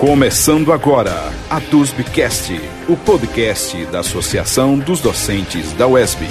Começando agora, a DUSBcast, o podcast da Associação dos Docentes da UESB.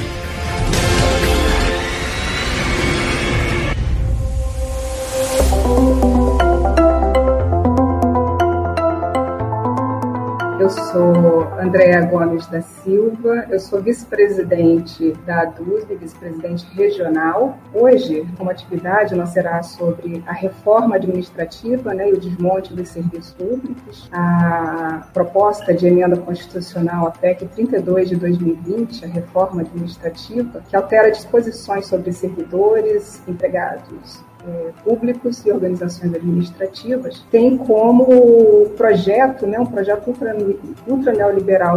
Andréa Gomes da Silva, eu sou vice-presidente da DUSB, vice-presidente regional. Hoje, como atividade, nós será sobre a reforma administrativa né, e o desmonte dos serviços públicos, a proposta de emenda constitucional, a PEC 32 de 2020, a reforma administrativa, que altera disposições sobre servidores, empregados públicos e organizações administrativas, tem como projeto, né, um projeto ultra, ultra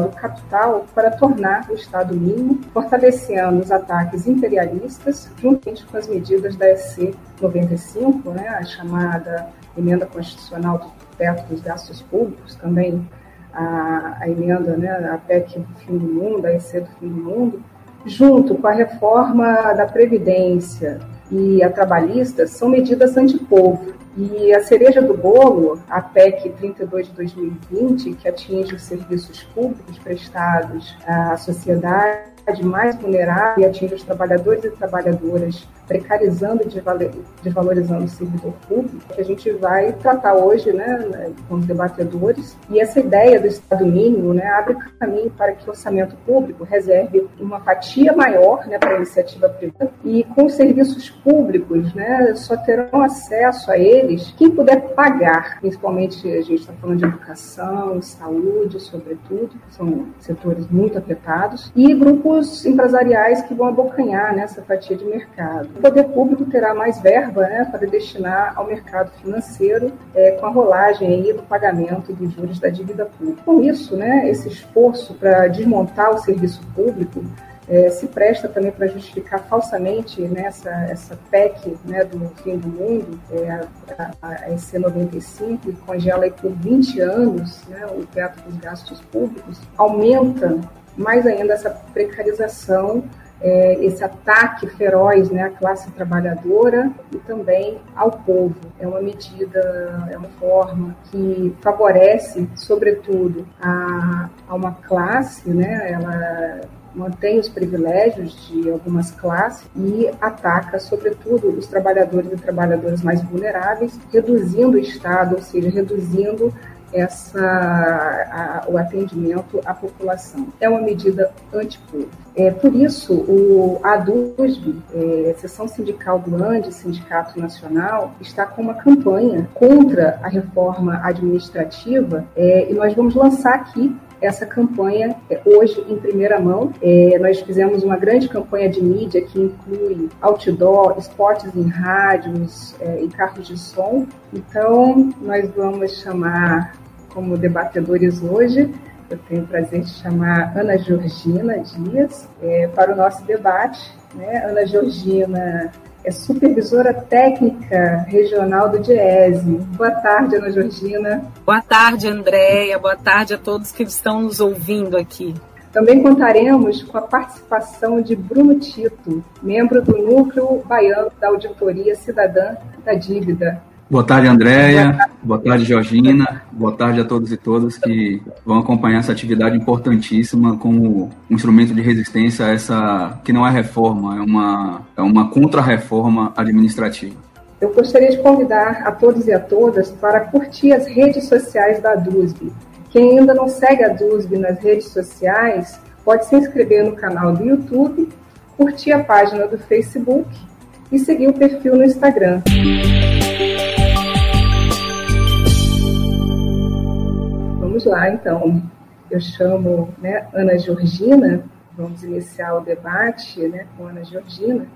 do capital para tornar o Estado mínimo, fortalecendo os ataques imperialistas, juntamente com as medidas da EC 95, né, a chamada emenda constitucional do teto dos gastos públicos, também a, a emenda, né, a PEC do fim do mundo, a EC do fim do mundo, junto com a reforma da Previdência, e a trabalhista são medidas antipovo. E a cereja do bolo, a PEC 32 de 2020, que atinge os serviços públicos prestados à sociedade mais vulnerável e atinge os trabalhadores e trabalhadoras, precarizando e desvalorizando o servidor público, que a gente vai tratar hoje né, com os debatedores. E essa ideia do Estado mínimo né, abre caminho para que o orçamento público reserve uma fatia maior né, para a iniciativa privada e com os serviços públicos né, só terão acesso a eles quem puder pagar, principalmente a gente está falando de educação, saúde, sobretudo, são setores muito afetados, e grupos empresariais que vão abocanhar nessa fatia de mercado. Poder público terá mais verba né, para destinar ao mercado financeiro é, com a rolagem aí do pagamento dos juros da dívida pública. Com isso, né, esse esforço para desmontar o serviço público é, se presta também para justificar falsamente né, essa, PEC né, do fim do mundo, é, a, a, a EC 95, e congela aí por 20 anos né, o teto dos gastos públicos, aumenta mais ainda essa precarização, é, esse ataque feroz né, à classe trabalhadora e também ao povo. É uma medida, é uma forma que favorece, sobretudo, a, a uma classe, né, ela mantém os privilégios de algumas classes e ataca, sobretudo, os trabalhadores e trabalhadoras mais vulneráveis, reduzindo o Estado, ou seja, reduzindo essa, a, o atendimento à população. É uma medida antipovo. É, por isso, o ADUSB, é, Seção Sindical do ANDE, Sindicato Nacional, está com uma campanha contra a reforma administrativa é, e nós vamos lançar aqui essa campanha é, hoje em primeira mão. É, nós fizemos uma grande campanha de mídia que inclui outdoor, esportes em rádios é, carros de som. Então, nós vamos chamar como debatedores hoje. Eu tenho o prazer de chamar Ana Georgina Dias é, para o nosso debate. Né? Ana Georgina é supervisora técnica regional do DIESE. Boa tarde, Ana Georgina. Boa tarde, Andréia. Boa tarde a todos que estão nos ouvindo aqui. Também contaremos com a participação de Bruno Tito, membro do Núcleo Baiano da Auditoria Cidadã da Dívida. Boa tarde, Andréia. Boa tarde, Georgina. Boa tarde a todos e todas que vão acompanhar essa atividade importantíssima como um instrumento de resistência a essa que não é reforma, é uma, é uma contra-reforma administrativa. Eu gostaria de convidar a todos e a todas para curtir as redes sociais da DUSB. Quem ainda não segue a DUSB nas redes sociais, pode se inscrever no canal do YouTube, curtir a página do Facebook e seguir o perfil no Instagram. Vamos lá, então. Eu chamo né, Ana Georgina, vamos iniciar o debate né, com Ana Georgina.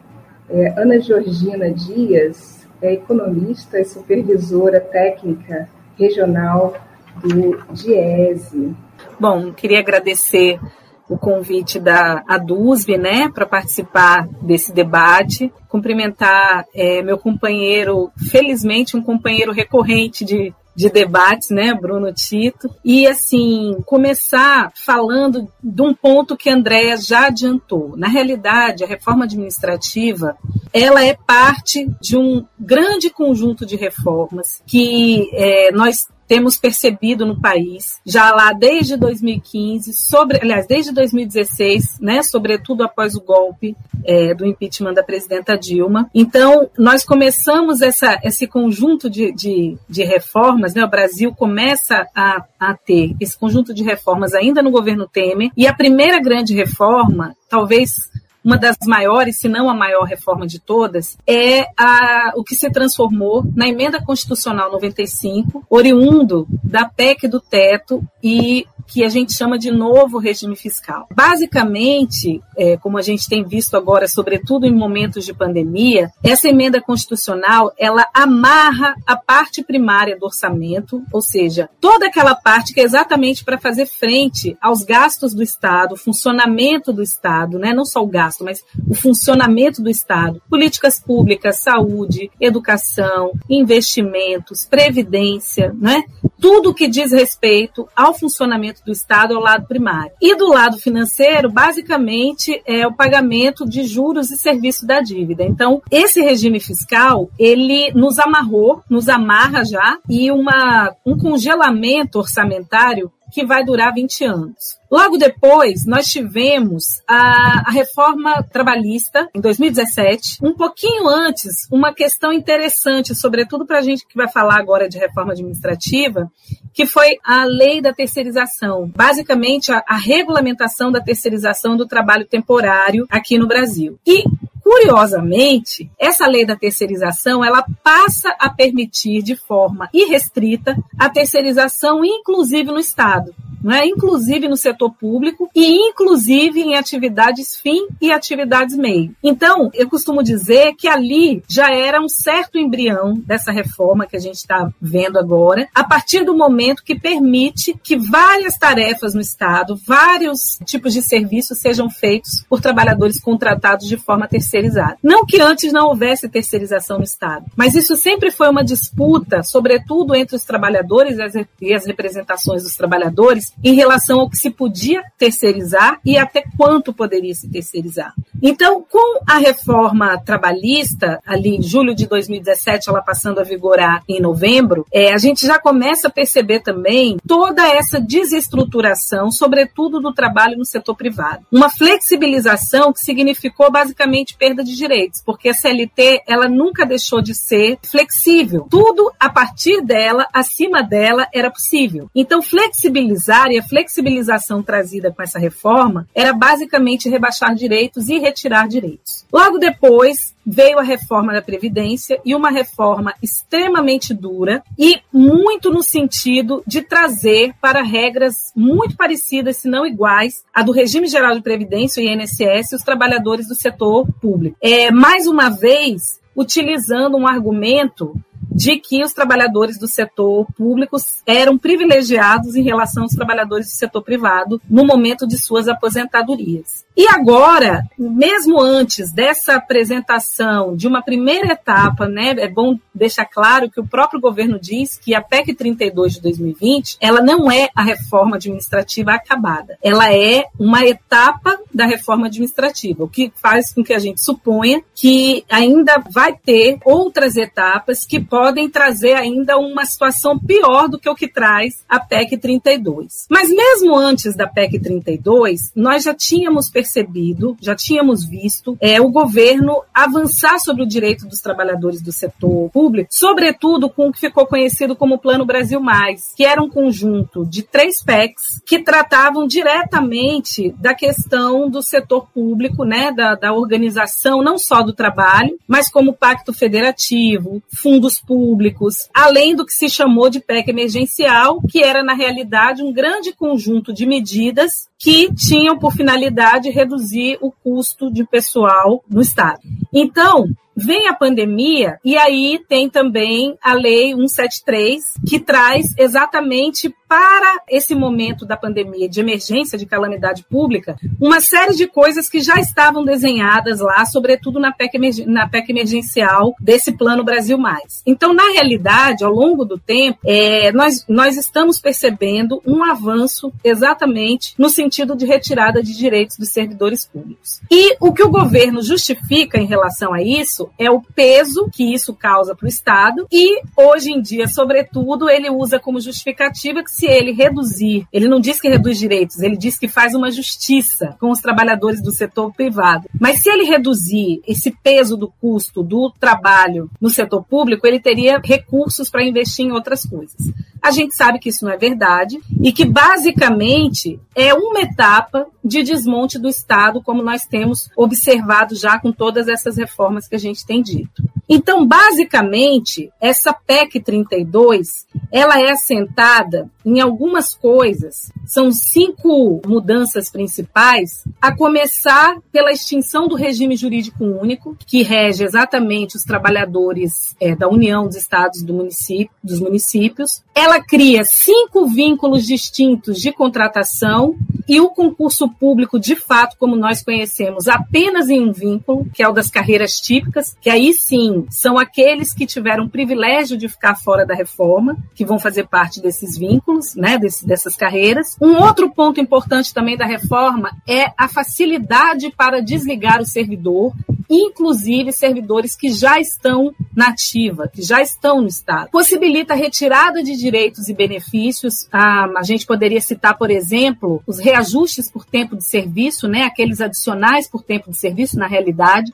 É, Ana Georgina Dias é economista e supervisora técnica regional do DIESE. Bom, queria agradecer o convite da ADUSB, né, para participar desse debate. Cumprimentar é, meu companheiro, felizmente um companheiro recorrente de de debates, né, Bruno Tito, e assim, começar falando de um ponto que a Andrea já adiantou. Na realidade, a reforma administrativa, ela é parte de um grande conjunto de reformas que é, nós temos percebido no país, já lá desde 2015, sobre, aliás, desde 2016, né, sobretudo após o golpe é, do impeachment da presidenta Dilma. Então, nós começamos essa, esse conjunto de, de, de reformas, né, o Brasil começa a, a ter esse conjunto de reformas ainda no governo Temer, e a primeira grande reforma, talvez uma das maiores, se não a maior reforma de todas, é a, o que se transformou na emenda constitucional 95, oriundo da PEC do teto e que a gente chama de novo regime fiscal. Basicamente, é, como a gente tem visto agora, sobretudo em momentos de pandemia, essa emenda constitucional ela amarra a parte primária do orçamento, ou seja, toda aquela parte que é exatamente para fazer frente aos gastos do Estado, funcionamento do Estado, né? não só o gasto, mas o funcionamento do Estado, políticas públicas, saúde, educação, investimentos, previdência, né? tudo que diz respeito ao funcionamento do Estado ao lado primário. E do lado financeiro, basicamente, é o pagamento de juros e serviço da dívida. Então, esse regime fiscal, ele nos amarrou, nos amarra já, e uma, um congelamento orçamentário que vai durar 20 anos. Logo depois, nós tivemos a, a, reforma trabalhista, em 2017. Um pouquinho antes, uma questão interessante, sobretudo para a gente que vai falar agora de reforma administrativa, que foi a lei da terceirização. Basicamente, a, a regulamentação da terceirização do trabalho temporário aqui no Brasil. E Curiosamente, essa lei da terceirização, ela passa a permitir de forma irrestrita a terceirização, inclusive no Estado né, inclusive no setor público e inclusive em atividades fim e atividades meio. Então, eu costumo dizer que ali já era um certo embrião dessa reforma que a gente está vendo agora, a partir do momento que permite que várias tarefas no Estado, vários tipos de serviços sejam feitos por trabalhadores contratados de forma terceirizada. Não que antes não houvesse terceirização no Estado, mas isso sempre foi uma disputa, sobretudo entre os trabalhadores e as representações dos trabalhadores, em relação ao que se podia terceirizar e até quanto poderia se terceirizar. Então, com a reforma trabalhista, ali em julho de 2017, ela passando a vigorar em novembro, é, a gente já começa a perceber também toda essa desestruturação, sobretudo do trabalho no setor privado. Uma flexibilização que significou basicamente perda de direitos, porque a CLT ela nunca deixou de ser flexível. Tudo a partir dela, acima dela, era possível. Então, flexibilizar e a flexibilização trazida com essa reforma era basicamente rebaixar direitos e retirar direitos. Logo depois, veio a reforma da Previdência e uma reforma extremamente dura e muito no sentido de trazer para regras muito parecidas, se não iguais, a do regime geral de Previdência, o INSS, os trabalhadores do setor público. É, mais uma vez, utilizando um argumento de que os trabalhadores do setor público eram privilegiados em relação aos trabalhadores do setor privado no momento de suas aposentadorias. E agora, mesmo antes dessa apresentação de uma primeira etapa, né, é bom deixar claro que o próprio governo diz que a PEC 32 de 2020, ela não é a reforma administrativa acabada. Ela é uma etapa da reforma administrativa, o que faz com que a gente suponha que ainda vai ter outras etapas que podem trazer ainda uma situação pior do que o que traz a PEC 32. Mas mesmo antes da PEC 32, nós já tínhamos percebido percebido, já tínhamos visto, é o governo avançar sobre o direito dos trabalhadores do setor público, sobretudo com o que ficou conhecido como Plano Brasil Mais, que era um conjunto de três PECs que tratavam diretamente da questão do setor público, né, da, da organização não só do trabalho, mas como pacto federativo, fundos públicos, além do que se chamou de PEC emergencial, que era na realidade um grande conjunto de medidas que tinham por finalidade reduzir o custo de pessoal no Estado. Então, Vem a pandemia e aí tem também a Lei 173, que traz exatamente para esse momento da pandemia, de emergência, de calamidade pública, uma série de coisas que já estavam desenhadas lá, sobretudo na PEC, na PEC emergencial desse Plano Brasil Mais. Então, na realidade, ao longo do tempo, é, nós, nós estamos percebendo um avanço exatamente no sentido de retirada de direitos dos servidores públicos. E o que o governo justifica em relação a isso é o peso que isso causa para o Estado e, hoje em dia, sobretudo, ele usa como justificativa que se ele reduzir, ele não diz que reduz direitos, ele diz que faz uma justiça com os trabalhadores do setor privado. Mas se ele reduzir esse peso do custo do trabalho no setor público, ele teria recursos para investir em outras coisas. A gente sabe que isso não é verdade e que, basicamente, é uma etapa de desmonte do Estado, como nós temos observado já com todas essas reformas que a gente tem dito. Então, basicamente, essa PEC 32, ela é assentada em algumas coisas. São cinco mudanças principais, a começar pela extinção do regime jurídico único, que rege exatamente os trabalhadores é, da União dos Estados do município, dos municípios. Ela cria cinco vínculos distintos de contratação e o concurso público, de fato, como nós conhecemos, apenas em um vínculo, que é o das carreiras típicas, que aí sim são aqueles que tiveram o privilégio de ficar fora da reforma, que vão fazer parte desses vínculos, né, desse, dessas carreiras. Um outro ponto importante também da reforma é a facilidade para desligar o servidor inclusive servidores que já estão na ativa, que já estão no Estado. Possibilita a retirada de direitos e benefícios. A, a gente poderia citar, por exemplo, os reajustes por tempo de serviço, né, aqueles adicionais por tempo de serviço, na realidade.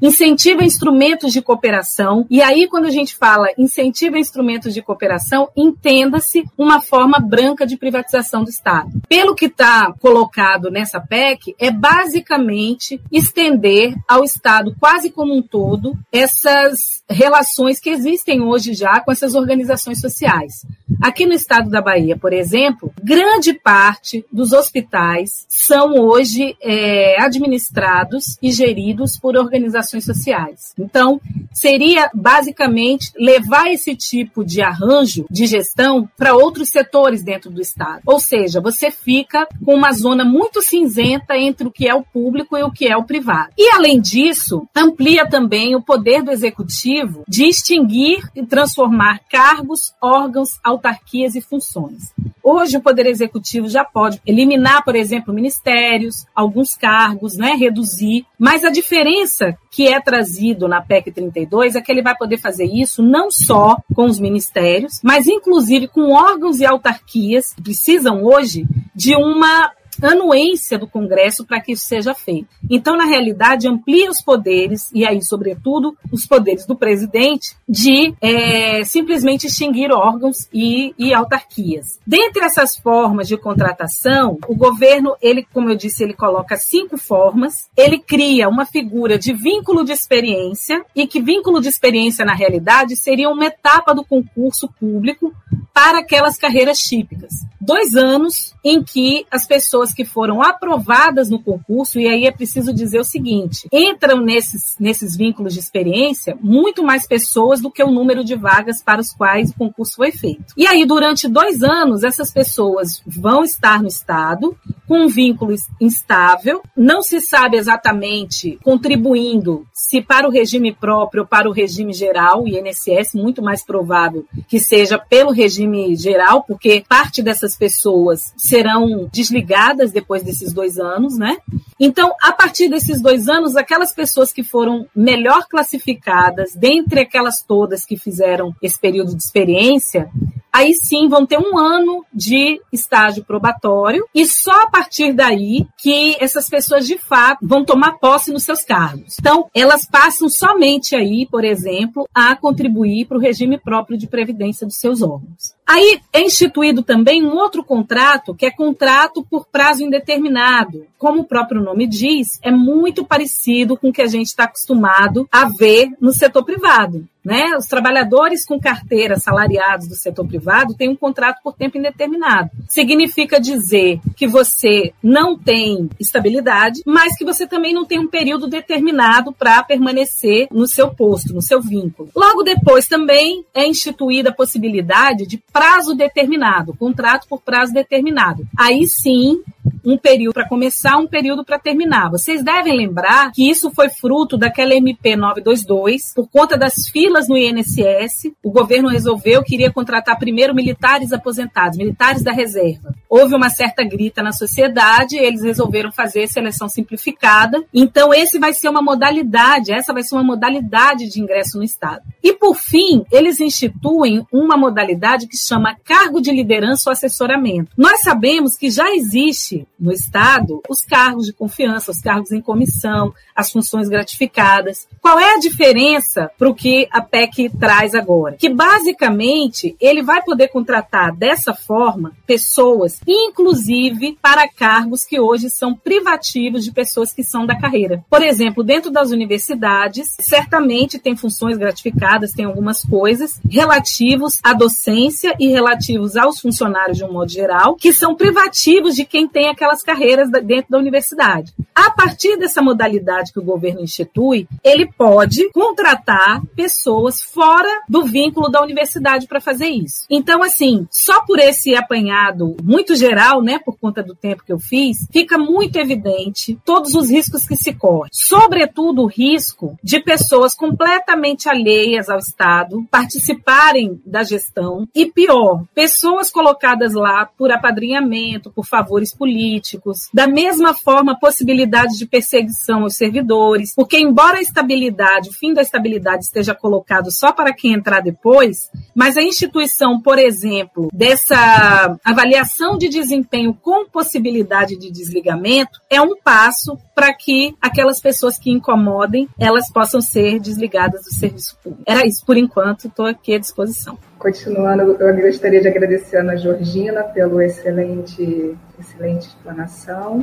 Incentiva instrumentos de cooperação. E aí, quando a gente fala incentiva instrumentos de cooperação, entenda-se uma forma branca de privatização do Estado. Pelo que está colocado nessa PEC, é basicamente estender ao Estado Estado quase como um todo essas relações que existem hoje já com essas organizações sociais. Aqui no estado da Bahia, por exemplo, grande parte dos hospitais são hoje é, administrados e geridos por organizações sociais. Então, seria basicamente levar esse tipo de arranjo de gestão para outros setores dentro do estado. Ou seja, você fica com uma zona muito cinzenta entre o que é o público e o que é o privado. E além disso, isso amplia também o poder do executivo de extinguir e transformar cargos, órgãos, autarquias e funções. Hoje o poder executivo já pode eliminar, por exemplo, ministérios, alguns cargos, né, reduzir, mas a diferença que é trazido na PEC 32 é que ele vai poder fazer isso não só com os ministérios, mas inclusive com órgãos e autarquias que precisam hoje de uma anuência do Congresso para que isso seja feito. Então, na realidade, amplia os poderes, e aí, sobretudo, os poderes do presidente, de é, simplesmente extinguir órgãos e, e autarquias. Dentre essas formas de contratação, o governo, ele, como eu disse, ele coloca cinco formas. Ele cria uma figura de vínculo de experiência, e que vínculo de experiência, na realidade, seria uma etapa do concurso público para aquelas carreiras típicas. Dois anos em que as pessoas que foram aprovadas no concurso, e aí é preciso dizer o seguinte: entram nesses, nesses vínculos de experiência muito mais pessoas do que o número de vagas para os quais o concurso foi feito. E aí, durante dois anos, essas pessoas vão estar no Estado com um vínculo instável, não se sabe exatamente contribuindo se para o regime próprio ou para o regime geral, o INSS, muito mais provável que seja pelo regime geral, porque parte dessas pessoas serão desligadas depois desses dois anos, né? Então, a partir desses dois anos, aquelas pessoas que foram melhor classificadas, dentre aquelas todas que fizeram esse período de experiência, aí sim vão ter um ano de estágio probatório e só a partir daí que essas pessoas de fato vão tomar posse nos seus cargos. Então, elas passam somente aí, por exemplo, a contribuir para o regime próprio de previdência dos seus órgãos. Aí é instituído também um outro contrato, que é contrato por prazo indeterminado. Como o próprio nome diz, é muito parecido com o que a gente está acostumado a ver no setor privado. Né? Os trabalhadores com carteira salariados do setor privado têm um contrato por tempo indeterminado. Significa dizer que você não tem estabilidade, mas que você também não tem um período determinado para permanecer no seu posto, no seu vínculo. Logo depois também é instituída a possibilidade de prazo determinado, contrato por prazo determinado. Aí sim, um período para começar, um período para terminar. Vocês devem lembrar que isso foi fruto daquela MP 922, por conta das filas no INSS, o governo resolveu que iria contratar primeiro militares aposentados, militares da reserva. Houve uma certa grita na sociedade, eles resolveram fazer seleção simplificada. Então esse vai ser uma modalidade, essa vai ser uma modalidade de ingresso no estado. E por fim, eles instituem uma modalidade que chama cargo de liderança ou assessoramento. Nós sabemos que já existe no Estado os cargos de confiança, os cargos em comissão, as funções gratificadas. Qual é a diferença para o que a PEC traz agora? Que basicamente ele vai poder contratar dessa forma pessoas, inclusive para cargos que hoje são privativos de pessoas que são da carreira. Por exemplo, dentro das universidades, certamente tem funções gratificadas, tem algumas coisas relativos à docência e relativos aos funcionários de um modo geral, que são privativos de quem tem aquelas carreiras dentro da universidade. A partir dessa modalidade que o governo institui, ele pode contratar pessoas fora do vínculo da universidade para fazer isso. Então, assim, só por esse apanhado muito geral, né, por conta do tempo que eu fiz, fica muito evidente todos os riscos que se correm. Sobretudo o risco de pessoas completamente alheias ao Estado participarem da gestão e pior, pessoas colocadas lá por apadrinhamento, por favores políticos da mesma forma possibilidade de perseguição aos servidores, porque embora a estabilidade, o fim da estabilidade esteja colocado só para quem entrar depois, mas a instituição, por exemplo, dessa avaliação de desempenho com possibilidade de desligamento é um passo para que aquelas pessoas que incomodem, elas possam ser desligadas do serviço público. Era isso por enquanto, estou aqui à disposição. Continuando, eu gostaria de agradecer a Ana Georgina pelo excelente, excelente explanação.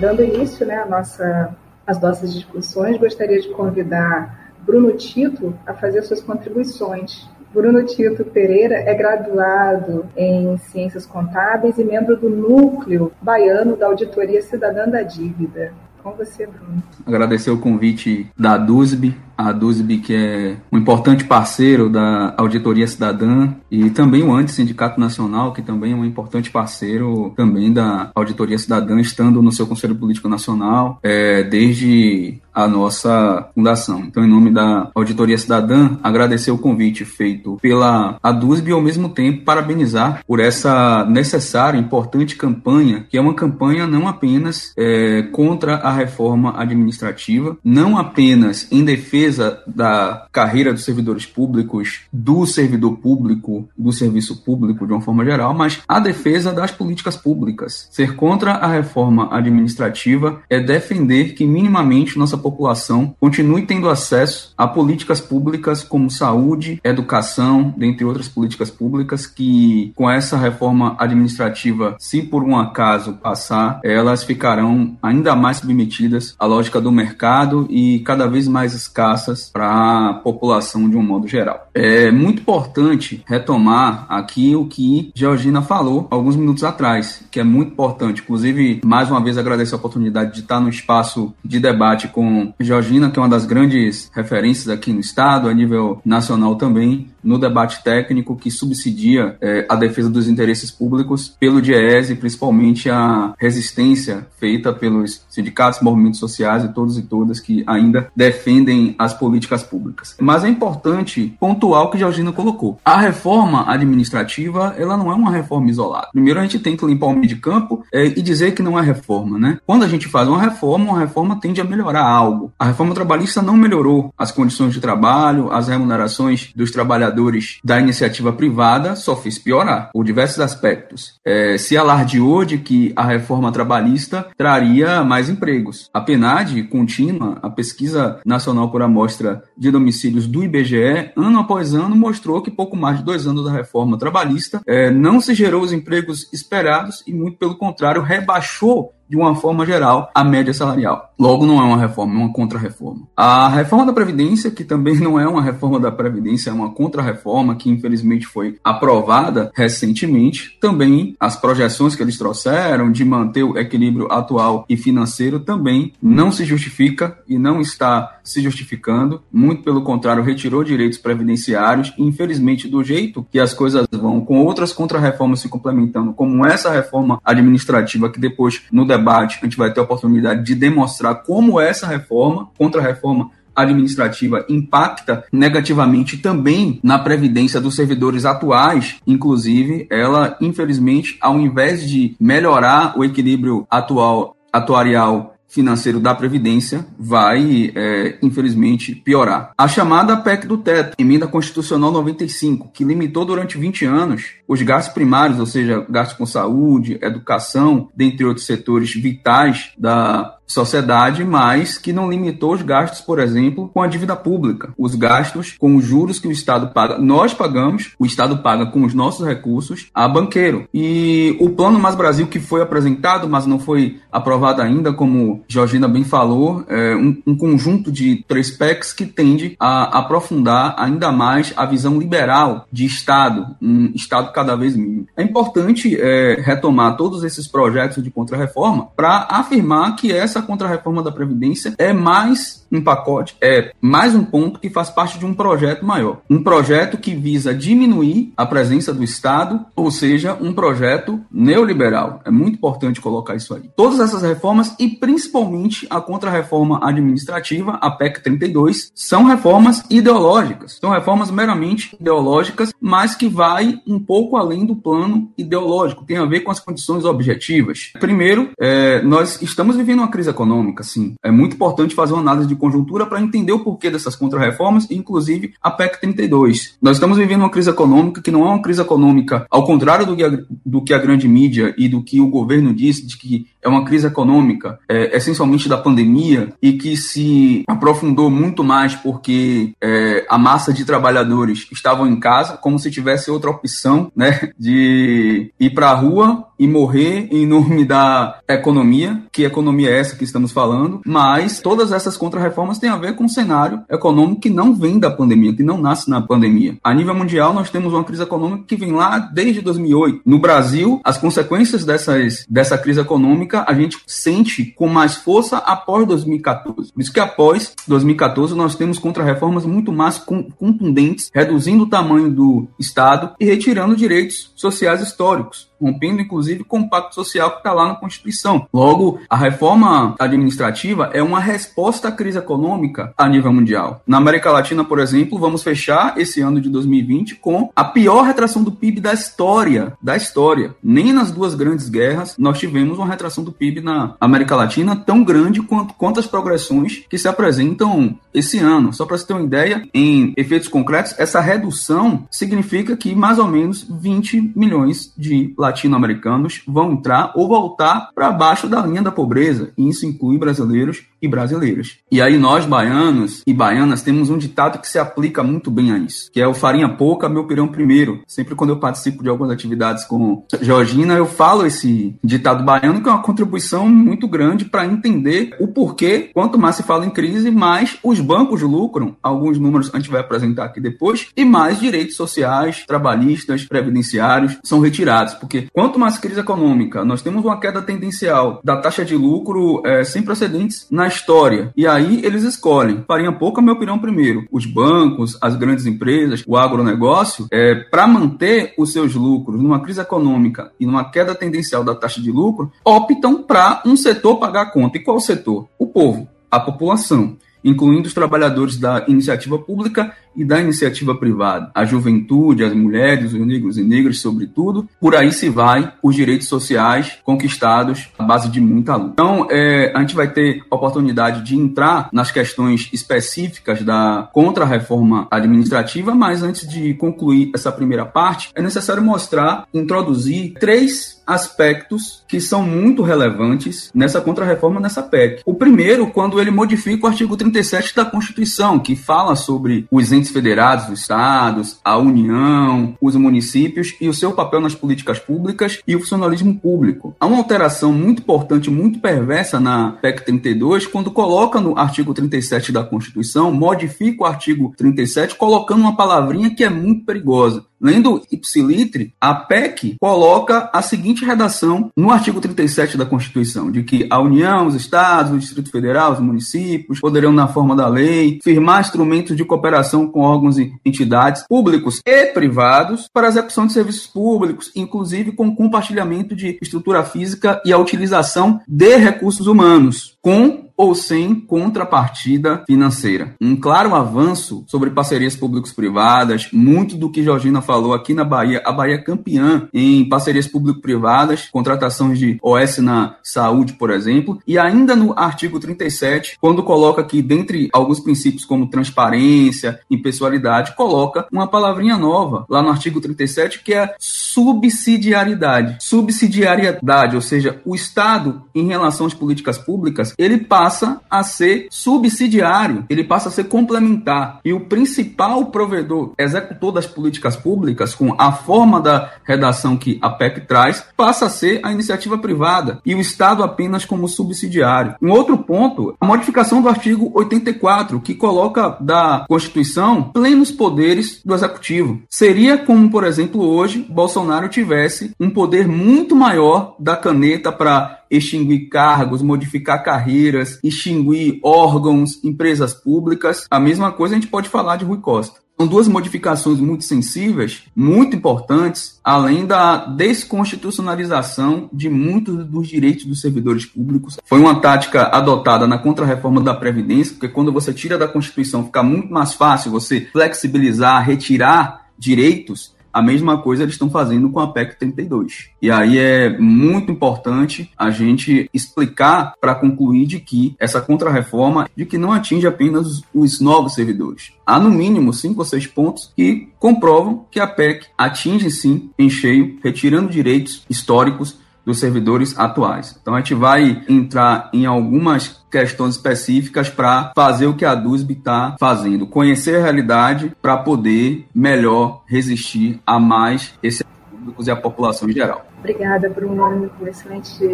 Dando início né, a nossa, às nossas discussões, gostaria de convidar Bruno Tito a fazer suas contribuições. Bruno Tito Pereira é graduado em Ciências Contábeis e membro do Núcleo Baiano da Auditoria Cidadã da Dívida. Com você, Bruno. Agradecer o convite da DUSB a DUSB, que é um importante parceiro da Auditoria Cidadã, e também o Anti Sindicato Nacional, que também é um importante parceiro também da Auditoria Cidadã, estando no seu Conselho Político Nacional é, desde a nossa fundação. Então, em nome da Auditoria Cidadã, agradecer o convite feito pela ADUSB e, ao mesmo tempo, parabenizar por essa necessária, importante campanha, que é uma campanha não apenas é, contra a reforma administrativa, não apenas em defesa defesa da carreira dos servidores públicos, do servidor público, do serviço público de uma forma geral, mas a defesa das políticas públicas. Ser contra a reforma administrativa é defender que minimamente nossa população continue tendo acesso a políticas públicas como saúde, educação, dentre outras políticas públicas que com essa reforma administrativa, se por um acaso passar, elas ficarão ainda mais submetidas à lógica do mercado e cada vez mais escassas para a população de um modo geral. É muito importante retomar aqui o que Georgina falou alguns minutos atrás, que é muito importante. Inclusive, mais uma vez agradeço a oportunidade de estar no espaço de debate com Georgina, que é uma das grandes referências aqui no Estado, a nível nacional também, no debate técnico que subsidia é, a defesa dos interesses públicos pelo DIES e principalmente a resistência feita pelos sindicatos, movimentos sociais e todos e todas que ainda defendem as políticas públicas. Mas é importante pontuar o que Georgina colocou. A reforma administrativa, ela não é uma reforma isolada. Primeiro a gente tem que limpar o meio de campo é, e dizer que não é reforma, né? Quando a gente faz uma reforma, uma reforma tende a melhorar algo. A reforma trabalhista não melhorou as condições de trabalho, as remunerações dos trabalhadores trabalhadores da iniciativa privada só fez piorar, por diversos aspectos. É, se alardeou de que a reforma trabalhista traria mais empregos. A PNAD contínua, a pesquisa nacional por amostra de domicílios do IBGE, ano após ano, mostrou que pouco mais de dois anos da reforma trabalhista é, não se gerou os empregos esperados e, muito pelo contrário, rebaixou de uma forma geral, a média salarial. Logo, não é uma reforma, é uma contra-reforma. A reforma da Previdência, que também não é uma reforma da Previdência, é uma contra-reforma que, infelizmente, foi aprovada recentemente. Também as projeções que eles trouxeram de manter o equilíbrio atual e financeiro também não se justifica e não está se justificando. Muito pelo contrário, retirou direitos previdenciários. E, infelizmente, do jeito que as coisas vão, com outras contra-reformas se complementando, como essa reforma administrativa, que depois, no debate, a gente vai ter a oportunidade de demonstrar como essa reforma, contra-reforma, administrativa impacta negativamente também na previdência dos servidores atuais. Inclusive, ela, infelizmente, ao invés de melhorar o equilíbrio atual atuarial financeiro da Previdência vai, é, infelizmente, piorar. A chamada PEC do teto, emenda constitucional 95, que limitou durante 20 anos os gastos primários, ou seja, gastos com saúde, educação, dentre outros setores vitais da sociedade, mas que não limitou os gastos, por exemplo, com a dívida pública. Os gastos com os juros que o Estado paga, nós pagamos, o Estado paga com os nossos recursos a banqueiro. E o Plano Mais Brasil que foi apresentado, mas não foi aprovado ainda, como Georgina bem falou, é um, um conjunto de três PECs que tende a aprofundar ainda mais a visão liberal de Estado, um Estado cada vez mínimo. É importante é, retomar todos esses projetos de contra-reforma para afirmar que essa essa contra-reforma da Previdência é mais um pacote, é mais um ponto que faz parte de um projeto maior. Um projeto que visa diminuir a presença do Estado, ou seja, um projeto neoliberal. É muito importante colocar isso aí. Todas essas reformas, e principalmente a contra-reforma administrativa, a PEC 32, são reformas ideológicas. São reformas meramente ideológicas, mas que vai um pouco além do plano ideológico. Tem a ver com as condições objetivas. Primeiro, é, nós estamos vivendo uma crise econômica, sim. É muito importante fazer uma análise de conjuntura para entender o porquê dessas contrarreformas, inclusive a PEC 32. Nós estamos vivendo uma crise econômica que não é uma crise econômica, ao contrário do que a, do que a grande mídia e do que o governo disse, de que é uma crise econômica é, essencialmente da pandemia e que se aprofundou muito mais porque é, a massa de trabalhadores estavam em casa, como se tivesse outra opção né, de ir para a rua e morrer em nome da economia, que economia é essa que estamos falando, mas todas essas contrarreformas têm a ver com um cenário econômico que não vem da pandemia, que não nasce na pandemia. A nível mundial, nós temos uma crise econômica que vem lá desde 2008. No Brasil, as consequências dessas, dessa crise econômica a gente sente com mais força após 2014. Por isso que após 2014 nós temos contrarreformas muito mais contundentes, reduzindo o tamanho do Estado e retirando direitos sociais históricos rompendo inclusive com o pacto social que está lá na Constituição. Logo, a reforma administrativa é uma resposta à crise econômica a nível mundial. Na América Latina, por exemplo, vamos fechar esse ano de 2020 com a pior retração do PIB da história, da história. Nem nas duas grandes guerras nós tivemos uma retração do PIB na América Latina tão grande quanto, quanto as progressões que se apresentam esse ano. Só para você ter uma ideia, em efeitos concretos, essa redução significa que mais ou menos 20 milhões de latino-americanos vão entrar ou voltar para baixo da linha da pobreza, e isso inclui brasileiros e brasileiras. E aí nós, baianos e baianas, temos um ditado que se aplica muito bem a isso, que é o farinha pouca, meu pirão primeiro. Sempre quando eu participo de algumas atividades com Georgina, eu falo esse ditado baiano, que é uma contribuição muito grande para entender o porquê, quanto mais se fala em crise, mais os bancos lucram, alguns números a gente vai apresentar aqui depois, e mais direitos sociais, trabalhistas, previdenciários são retirados, porque quanto mais crise econômica, nós temos uma queda tendencial da taxa de lucro é, sem precedentes nas história. E aí eles escolhem, farinha pouca, meu opinião, primeiro, os bancos, as grandes empresas, o agronegócio, é, para manter os seus lucros numa crise econômica e numa queda tendencial da taxa de lucro, optam para um setor pagar a conta. E qual setor? O povo, a população incluindo os trabalhadores da iniciativa pública e da iniciativa privada, a juventude, as mulheres, os negros e negras, sobretudo. Por aí se vai os direitos sociais conquistados à base de muita luta. Então, é, a gente vai ter oportunidade de entrar nas questões específicas da contra-reforma administrativa, mas antes de concluir essa primeira parte, é necessário mostrar, introduzir três aspectos que são muito relevantes nessa contrarreforma nessa PEC. O primeiro, quando ele modifica o artigo 37 da Constituição, que fala sobre os entes federados, os estados, a União, os municípios e o seu papel nas políticas públicas e o funcionalismo público. Há uma alteração muito importante, muito perversa na PEC 32, quando coloca no artigo 37 da Constituição, modifica o artigo 37, colocando uma palavrinha que é muito perigosa. Lendo ipsilitre, a PEC coloca a seguinte redação no artigo 37 da Constituição, de que a União, os Estados, o Distrito Federal, os municípios poderão, na forma da lei, firmar instrumentos de cooperação com órgãos e entidades públicos e privados para a execução de serviços públicos, inclusive com compartilhamento de estrutura física e a utilização de recursos humanos, com ou sem contrapartida financeira. Um claro avanço sobre parcerias públicos-privadas, muito do que Georgina falou aqui na Bahia, a Bahia campeã em parcerias público-privadas, contratações de OS na saúde, por exemplo, e ainda no artigo 37, quando coloca que dentre alguns princípios como transparência, impessoalidade, coloca uma palavrinha nova lá no artigo 37 que é subsidiariedade. Subsidiariedade, ou seja, o Estado em relação às políticas públicas, ele passa passa a ser subsidiário, ele passa a ser complementar. E o principal provedor, executor das políticas públicas, com a forma da redação que a PEC traz, passa a ser a iniciativa privada e o Estado apenas como subsidiário. Um outro ponto, a modificação do artigo 84, que coloca da Constituição plenos poderes do Executivo. Seria como, por exemplo, hoje Bolsonaro tivesse um poder muito maior da caneta para extinguir cargos, modificar carreiras, extinguir órgãos, empresas públicas. A mesma coisa a gente pode falar de Rui Costa. São duas modificações muito sensíveis, muito importantes, além da desconstitucionalização de muitos dos direitos dos servidores públicos. Foi uma tática adotada na contrarreforma da Previdência, porque quando você tira da Constituição fica muito mais fácil você flexibilizar, retirar direitos a mesma coisa eles estão fazendo com a PEC 32. E aí é muito importante a gente explicar para concluir de que essa contrarreforma de que não atinge apenas os novos servidores. Há no mínimo cinco ou seis pontos que comprovam que a PEC atinge sim em cheio, retirando direitos históricos dos servidores atuais. Então a gente vai entrar em algumas questões específicas para fazer o que a DUSB está fazendo, conhecer a realidade para poder melhor resistir a mais esses públicos e a população em geral. Obrigada, Bruno, por excelente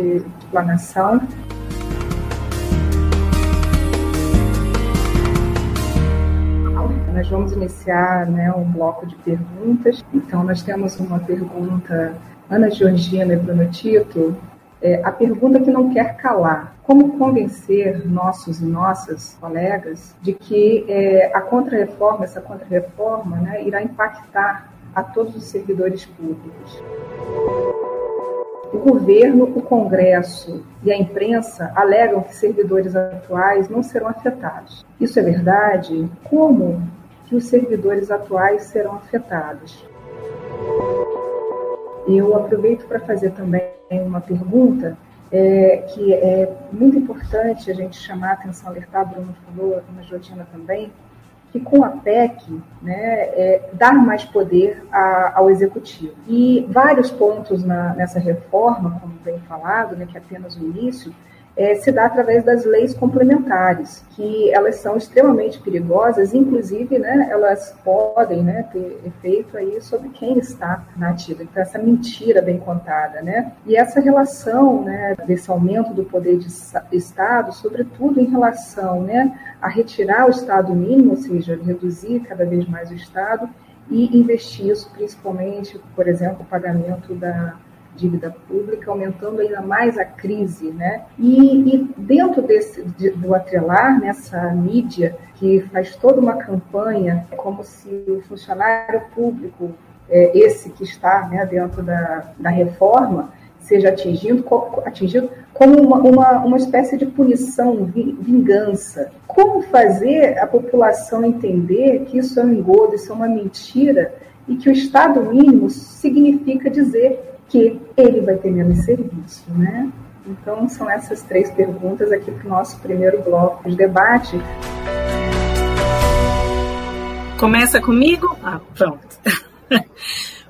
explanação. Nós vamos iniciar né, um bloco de perguntas. Então, nós temos uma pergunta Ana Georgina e Bruno Tito, é, a pergunta que não quer calar: como convencer nossos e nossas colegas de que é, a contrarreforma, essa contrarreforma, né, irá impactar a todos os servidores públicos? O governo, o Congresso e a imprensa alegam que servidores atuais não serão afetados. Isso é verdade? Como que os servidores atuais serão afetados? Eu aproveito para fazer também uma pergunta é, que é muito importante a gente chamar a atenção, alertar, Bruno falou, a Jotina também, que com a PEC, né, é, dar mais poder a, ao executivo. E vários pontos na, nessa reforma, como bem falado, né, que é apenas o início, é, se dá através das leis complementares, que elas são extremamente perigosas, inclusive né, elas podem né, ter efeito aí sobre quem está na ativa. Então, essa mentira bem contada. Né? E essa relação né, desse aumento do poder de Estado, sobretudo em relação né, a retirar o Estado mínimo, ou seja, reduzir cada vez mais o Estado, e investir isso principalmente, por exemplo, o pagamento da dívida pública, aumentando ainda mais a crise, né? E, e dentro desse de, do atrelar nessa mídia que faz toda uma campanha como se o funcionário público, é, esse que está né, dentro da, da reforma, seja atingido, atingido como uma, uma, uma espécie de punição, vingança. Como fazer a população entender que isso é um engodo, isso é uma mentira e que o Estado mínimo significa dizer que ele vai ter menos serviço, né? Então, são essas três perguntas aqui para o nosso primeiro bloco de debate. Começa comigo? Ah, pronto.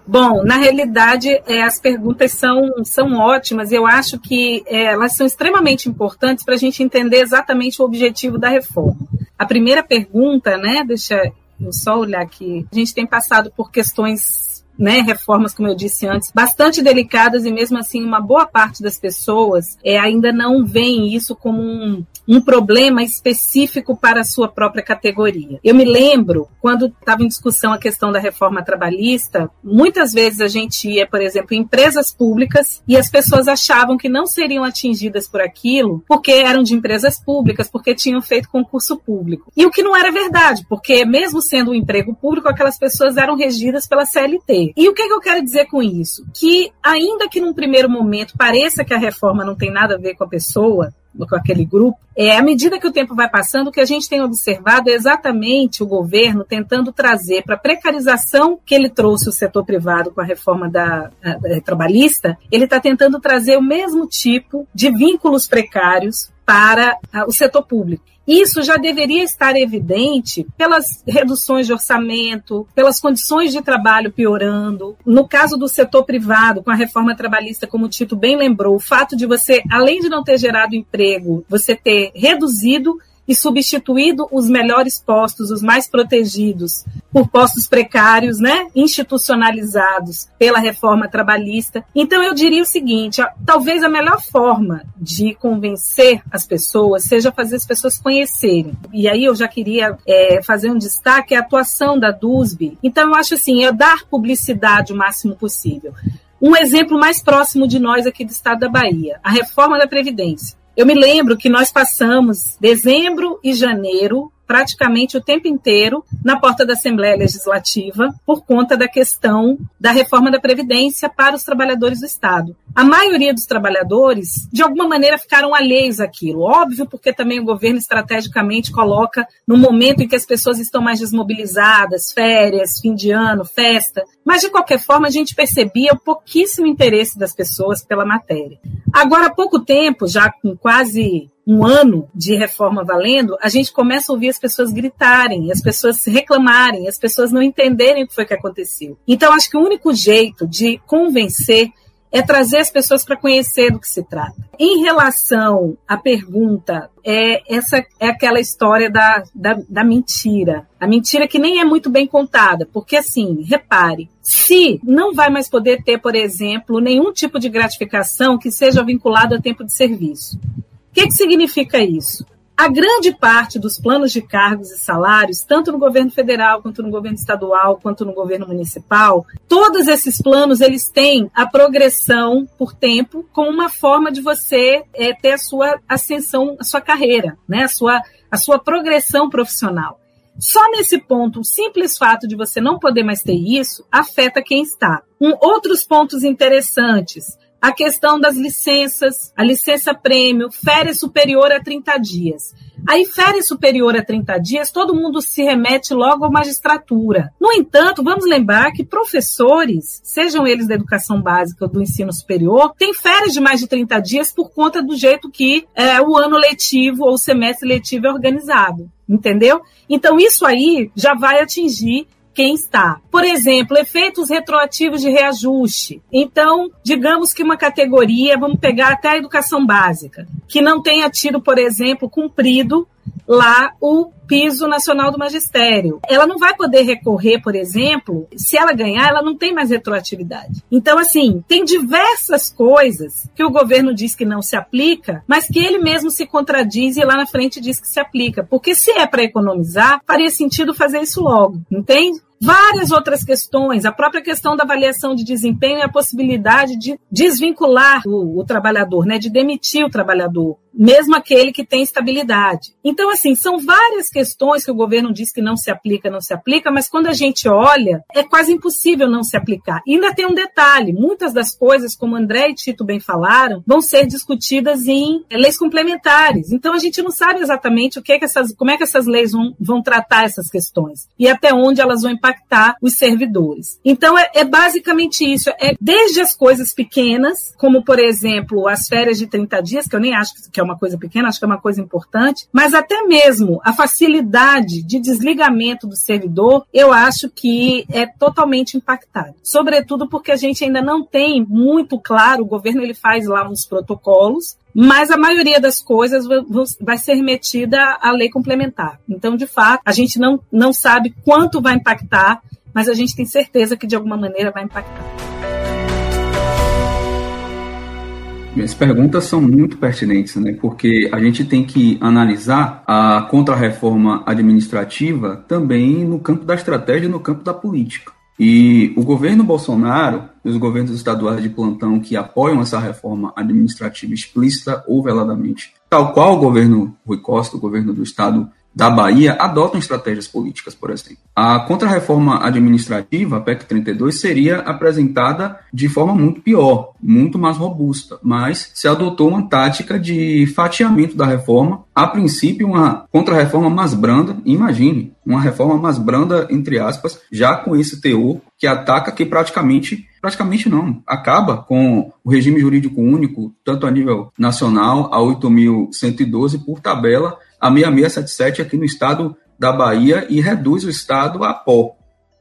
Bom, na realidade, é, as perguntas são, são ótimas. Eu acho que é, elas são extremamente importantes para a gente entender exatamente o objetivo da reforma. A primeira pergunta, né? Deixa eu só olhar aqui. A gente tem passado por questões né, reformas, como eu disse antes, bastante delicadas e mesmo assim uma boa parte das pessoas é, ainda não veem isso como um, um problema específico para a sua própria categoria. Eu me lembro, quando estava em discussão a questão da reforma trabalhista, muitas vezes a gente ia, por exemplo, em empresas públicas e as pessoas achavam que não seriam atingidas por aquilo porque eram de empresas públicas, porque tinham feito concurso público. E o que não era verdade, porque mesmo sendo um emprego público, aquelas pessoas eram regidas pela CLT. E o que, é que eu quero dizer com isso? Que, ainda que num primeiro momento pareça que a reforma não tem nada a ver com a pessoa, com aquele grupo, é à medida que o tempo vai passando, o que a gente tem observado é exatamente o governo tentando trazer para a precarização que ele trouxe o setor privado com a reforma da, da trabalhista, ele está tentando trazer o mesmo tipo de vínculos precários para o setor público. Isso já deveria estar evidente pelas reduções de orçamento, pelas condições de trabalho piorando. No caso do setor privado, com a reforma trabalhista, como o Tito bem lembrou, o fato de você, além de não ter gerado emprego, você ter reduzido e substituído os melhores postos, os mais protegidos, por postos precários, né, institucionalizados pela reforma trabalhista. Então eu diria o seguinte: talvez a melhor forma de convencer as pessoas seja fazer as pessoas conhecerem. E aí eu já queria é, fazer um destaque a atuação da DUSB. Então eu acho assim, é dar publicidade o máximo possível. Um exemplo mais próximo de nós aqui do estado da Bahia, a reforma da Previdência. Eu me lembro que nós passamos dezembro e janeiro praticamente o tempo inteiro na porta da Assembleia Legislativa por conta da questão da reforma da Previdência para os trabalhadores do Estado. A maioria dos trabalhadores, de alguma maneira, ficaram alheios àquilo. Óbvio, porque também o governo estrategicamente coloca no momento em que as pessoas estão mais desmobilizadas, férias, fim de ano, festa. Mas, de qualquer forma, a gente percebia o pouquíssimo interesse das pessoas pela matéria. Agora, há pouco tempo, já com quase um ano de reforma valendo, a gente começa a ouvir as pessoas gritarem, as pessoas reclamarem, as pessoas não entenderem o que foi que aconteceu. Então, acho que o único jeito de convencer é trazer as pessoas para conhecer do que se trata. Em relação à pergunta, é essa é aquela história da, da, da, mentira. A mentira que nem é muito bem contada, porque assim, repare, se não vai mais poder ter, por exemplo, nenhum tipo de gratificação que seja vinculado a tempo de serviço. O que, que significa isso? A grande parte dos planos de cargos e salários, tanto no governo federal, quanto no governo estadual, quanto no governo municipal, todos esses planos eles têm a progressão por tempo como uma forma de você é, ter a sua ascensão, a sua carreira, né? a, sua, a sua progressão profissional. Só nesse ponto, o simples fato de você não poder mais ter isso afeta quem está. Um, outros pontos interessantes a questão das licenças, a licença prêmio, férias superior a 30 dias. Aí, férias superior a 30 dias, todo mundo se remete logo à magistratura. No entanto, vamos lembrar que professores, sejam eles da educação básica ou do ensino superior, têm férias de mais de 30 dias por conta do jeito que é, o ano letivo ou o semestre letivo é organizado. Entendeu? Então, isso aí já vai atingir quem está. Por exemplo, efeitos retroativos de reajuste. Então, digamos que uma categoria, vamos pegar até a educação básica, que não tenha tido, por exemplo, cumprido lá o piso nacional do magistério. Ela não vai poder recorrer, por exemplo, se ela ganhar, ela não tem mais retroatividade. Então, assim, tem diversas coisas que o governo diz que não se aplica, mas que ele mesmo se contradiz e lá na frente diz que se aplica. Porque se é para economizar, faria sentido fazer isso logo, entende? Várias outras questões, a própria questão da avaliação de desempenho e a possibilidade de desvincular o, o trabalhador, né, de demitir o trabalhador mesmo aquele que tem estabilidade. Então, assim, são várias questões que o governo diz que não se aplica, não se aplica, mas quando a gente olha, é quase impossível não se aplicar. E ainda tem um detalhe: muitas das coisas, como André e Tito bem falaram, vão ser discutidas em leis complementares. Então, a gente não sabe exatamente o que, é que essas, como é que essas leis vão, vão tratar essas questões e até onde elas vão impactar os servidores. Então, é, é basicamente isso: é desde as coisas pequenas, como, por exemplo, as férias de 30 dias, que eu nem acho que é uma coisa pequena, acho que é uma coisa importante, mas até mesmo a facilidade de desligamento do servidor, eu acho que é totalmente impactado. Sobretudo porque a gente ainda não tem muito claro, o governo ele faz lá uns protocolos, mas a maioria das coisas vai ser remetida à lei complementar. Então, de fato, a gente não, não sabe quanto vai impactar, mas a gente tem certeza que de alguma maneira vai impactar. Minhas perguntas são muito pertinentes, né? Porque a gente tem que analisar a contrarreforma administrativa também no campo da estratégia e no campo da política. E o governo Bolsonaro e os governos estaduais de plantão que apoiam essa reforma administrativa explícita ou veladamente, tal qual o governo Rui Costa, o governo do estado da Bahia adotam estratégias políticas, por exemplo. A contra-reforma administrativa, a PEC 32, seria apresentada de forma muito pior, muito mais robusta, mas se adotou uma tática de fatiamento da reforma, a princípio uma contra-reforma mais branda, imagine, uma reforma mais branda, entre aspas, já com esse teor que ataca que praticamente praticamente não, acaba com o regime jurídico único, tanto a nível nacional, a 8.112 por tabela, a 6677 aqui no estado da Bahia e reduz o estado a pó.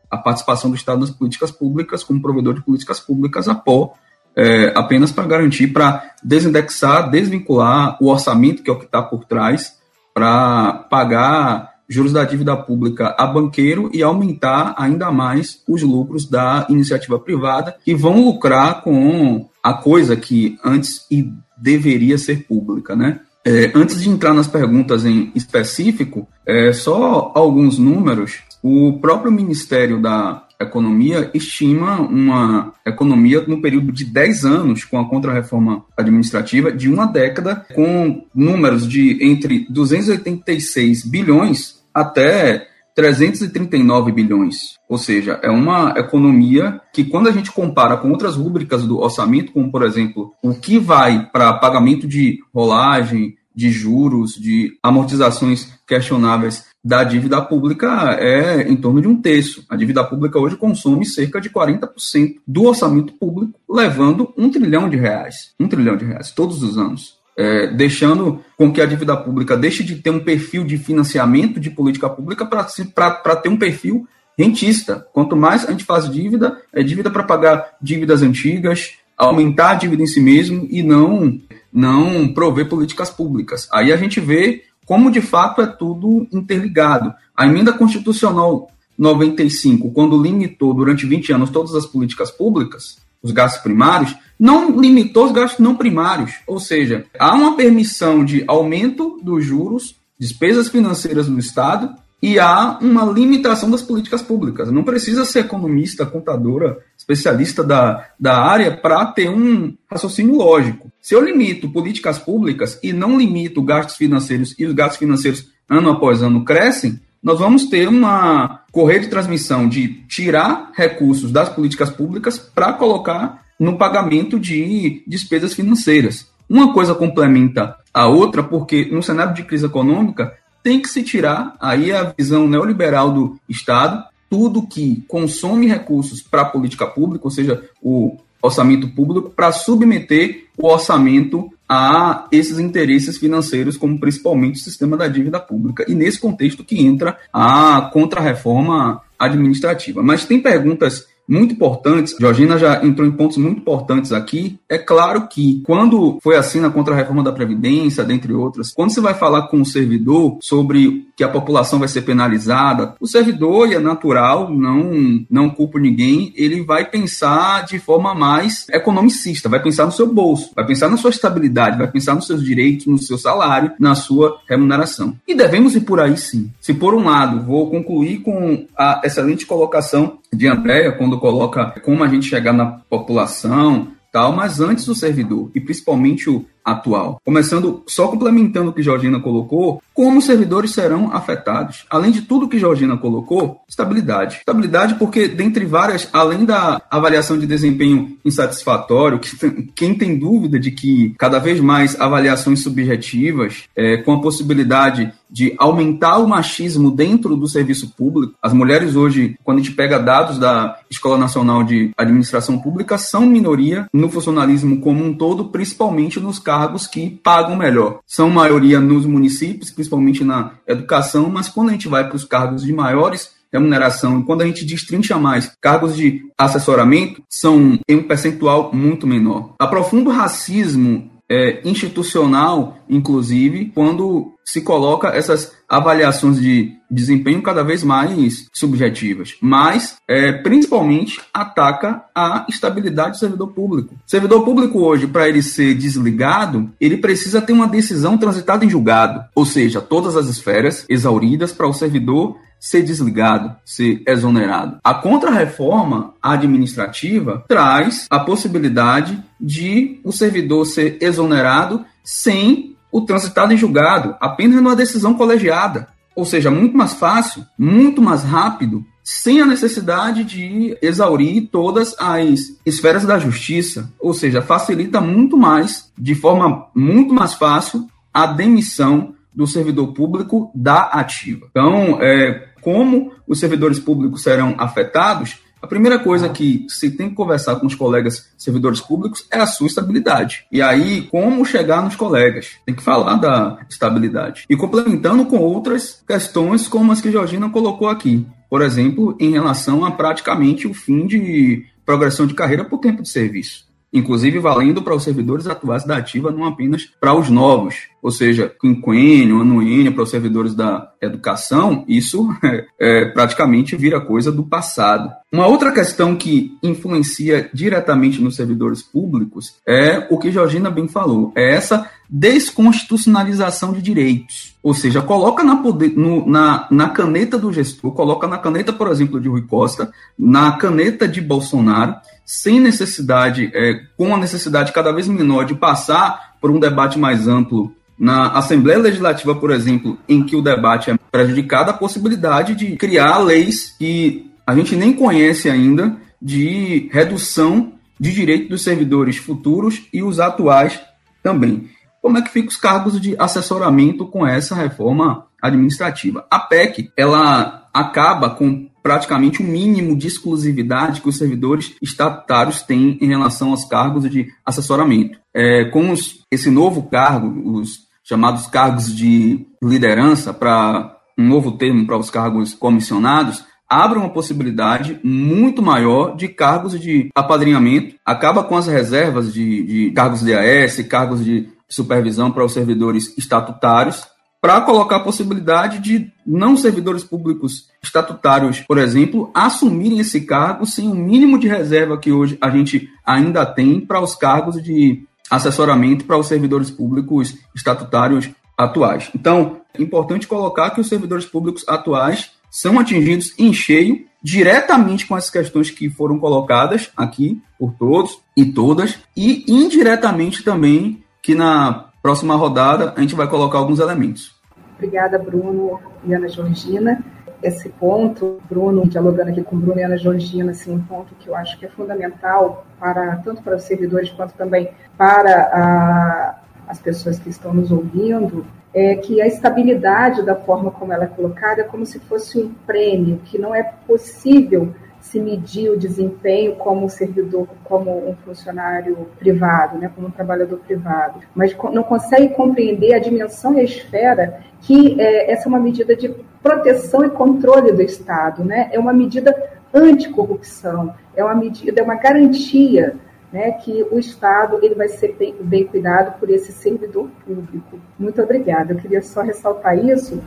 A participação do Estado nas políticas públicas, como provedor de políticas públicas, a pó, é, apenas para garantir, para desindexar, desvincular o orçamento, que é o que está por trás, para pagar juros da dívida pública a banqueiro e aumentar ainda mais os lucros da iniciativa privada, que vão lucrar com a coisa que antes e deveria ser pública, né? É, antes de entrar nas perguntas em específico, é, só alguns números. O próprio Ministério da Economia estima uma economia no período de 10 anos com a contrarreforma administrativa, de uma década, com números de entre 286 bilhões até 339 bilhões. Ou seja, é uma economia que, quando a gente compara com outras rúbricas do orçamento, como, por exemplo, o que vai para pagamento de rolagem, de juros, de amortizações questionáveis da dívida pública é em torno de um terço. A dívida pública hoje consome cerca de 40% do orçamento público, levando um trilhão de reais. Um trilhão de reais todos os anos é, deixando com que a dívida pública deixe de ter um perfil de financiamento de política pública para ter um perfil rentista. Quanto mais a gente faz dívida, é dívida para pagar dívidas antigas, aumentar a dívida em si mesmo e não, não prover políticas públicas. Aí a gente vê como de fato é tudo interligado. A emenda constitucional 95, quando limitou durante 20 anos todas as políticas públicas, os gastos primários, não limitou os gastos não primários. Ou seja, há uma permissão de aumento dos juros, despesas financeiras do Estado, e há uma limitação das políticas públicas. Não precisa ser economista, contadora, especialista da, da área para ter um raciocínio lógico. Se eu limito políticas públicas e não limito gastos financeiros e os gastos financeiros ano após ano crescem, nós vamos ter uma correia de transmissão de tirar recursos das políticas públicas para colocar no pagamento de despesas financeiras. Uma coisa complementa a outra, porque no cenário de crise econômica tem que se tirar aí a visão neoliberal do Estado, tudo que consome recursos para a política pública, ou seja, o orçamento público, para submeter o orçamento a esses interesses financeiros, como principalmente o sistema da dívida pública. E nesse contexto que entra a contra-reforma administrativa. Mas tem perguntas muito importantes. Georgina já entrou em pontos muito importantes aqui. É claro que quando foi assim na contra-reforma da Previdência, dentre outras, quando você vai falar com o servidor sobre que a população vai ser penalizada, o servidor, e é natural, não, não culpo ninguém, ele vai pensar de forma mais economicista, vai pensar no seu bolso, vai pensar na sua estabilidade, vai pensar nos seus direitos, no seu salário, na sua remuneração. E devemos ir por aí sim. Se por um lado, vou concluir com a excelente colocação de Andréia, quando coloca como a gente chegar na população, tal, mas antes do servidor, e principalmente o atual. Começando, só complementando o que Georgina colocou, como os servidores serão afetados? Além de tudo que Georgina colocou, estabilidade. Estabilidade porque, dentre várias, além da avaliação de desempenho insatisfatório, que quem tem dúvida de que cada vez mais avaliações subjetivas, é, com a possibilidade de aumentar o machismo dentro do serviço público. As mulheres hoje, quando a gente pega dados da Escola Nacional de Administração Pública, são minoria no funcionalismo como um todo, principalmente nos cargos que pagam melhor. São maioria nos municípios, principalmente na educação, mas quando a gente vai para os cargos de maiores remuneração, quando a gente destrincha mais cargos de assessoramento, são em um percentual muito menor. Aprofunda o racismo é, institucional, inclusive, quando se coloca essas avaliações de desempenho cada vez mais subjetivas, mas é, principalmente ataca a estabilidade do servidor público. O servidor público hoje, para ele ser desligado, ele precisa ter uma decisão transitada em julgado, ou seja, todas as esferas exauridas para o servidor ser desligado, ser exonerado. A contrarreforma administrativa traz a possibilidade de o servidor ser exonerado sem o transitado em julgado, apenas numa decisão colegiada. Ou seja, muito mais fácil, muito mais rápido, sem a necessidade de exaurir todas as esferas da justiça. Ou seja, facilita muito mais, de forma muito mais fácil, a demissão do servidor público da ativa. Então, é, como os servidores públicos serão afetados, a primeira coisa que se tem que conversar com os colegas servidores públicos é a sua estabilidade. E aí, como chegar nos colegas? Tem que falar da estabilidade. E complementando com outras questões, como as que Georgina colocou aqui. Por exemplo, em relação a praticamente o fim de progressão de carreira por tempo de serviço inclusive valendo para os servidores atuais da ativa, não apenas para os novos ou seja, quinquênio, anuênio para os servidores da educação, isso é, é, praticamente vira coisa do passado. Uma outra questão que influencia diretamente nos servidores públicos é o que Georgina bem falou, é essa desconstitucionalização de direitos. Ou seja, coloca na, poder, no, na, na caneta do gestor, coloca na caneta, por exemplo, de Rui Costa, na caneta de Bolsonaro, sem necessidade, é, com a necessidade cada vez menor de passar por um debate mais amplo na Assembleia Legislativa, por exemplo, em que o debate é prejudicado, a possibilidade de criar leis que a gente nem conhece ainda de redução de direitos dos servidores futuros e os atuais também. Como é que ficam os cargos de assessoramento com essa reforma administrativa? A PEC, ela acaba com praticamente o mínimo de exclusividade que os servidores estatutários têm em relação aos cargos de assessoramento. É, com os, esse novo cargo, os chamados cargos de liderança, para um novo termo para os cargos comissionados, abre uma possibilidade muito maior de cargos de apadrinhamento, acaba com as reservas de, de cargos de AS, cargos de supervisão para os servidores estatutários, para colocar a possibilidade de não servidores públicos estatutários, por exemplo, assumirem esse cargo sem o mínimo de reserva que hoje a gente ainda tem para os cargos de assessoramento para os servidores públicos estatutários atuais. Então, é importante colocar que os servidores públicos atuais são atingidos em cheio diretamente com as questões que foram colocadas aqui por todos e todas e indiretamente também que na próxima rodada a gente vai colocar alguns elementos. Obrigada, Bruno e Ana Georgina. Esse ponto, Bruno, dialogando aqui com Bruno e Ana Georgina, assim, um ponto que eu acho que é fundamental para tanto para os servidores quanto também para a, as pessoas que estão nos ouvindo, é que a estabilidade da forma como ela é colocada é como se fosse um prêmio, que não é possível se medir o desempenho como servidor, como um funcionário privado, né, como um trabalhador privado, mas não consegue compreender a dimensão e a esfera que é, essa é uma medida de proteção e controle do Estado, né, é uma medida anticorrupção, é uma medida, é uma garantia né, que o Estado ele vai ser bem, bem cuidado por esse servidor público. Muito obrigada. Eu queria só ressaltar isso.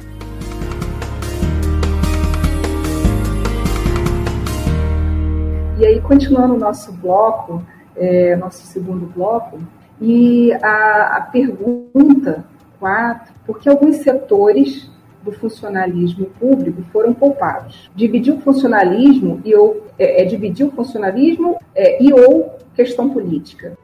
E aí, continuando o nosso bloco, é, nosso segundo bloco, e a, a pergunta 4, por que alguns setores do funcionalismo público foram poupados? Dividir o funcionalismo e ou é, é dividir o funcionalismo é, e ou questão política.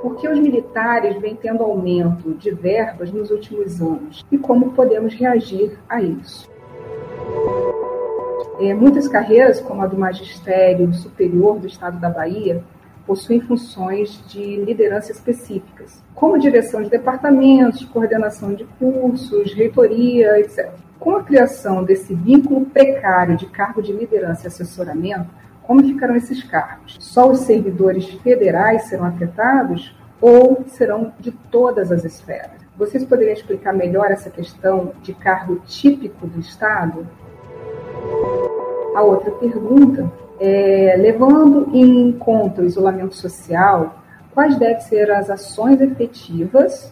Por que os militares vêm tendo aumento de verbas nos últimos anos e como podemos reagir a isso? É, muitas carreiras, como a do magistério superior do estado da Bahia, possuem funções de liderança específicas, como direção de departamentos, coordenação de cursos, reitoria, etc. Com a criação desse vínculo precário de cargo de liderança e assessoramento, como ficarão esses cargos? Só os servidores federais serão afetados ou serão de todas as esferas? Vocês poderiam explicar melhor essa questão de cargo típico do Estado? A outra pergunta é, levando em conta o isolamento social, quais devem ser as ações efetivas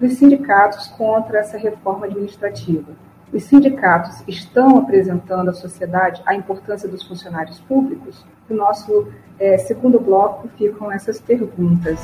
dos sindicatos contra essa reforma administrativa? Os sindicatos estão apresentando à sociedade a importância dos funcionários públicos? No nosso é, segundo bloco ficam essas perguntas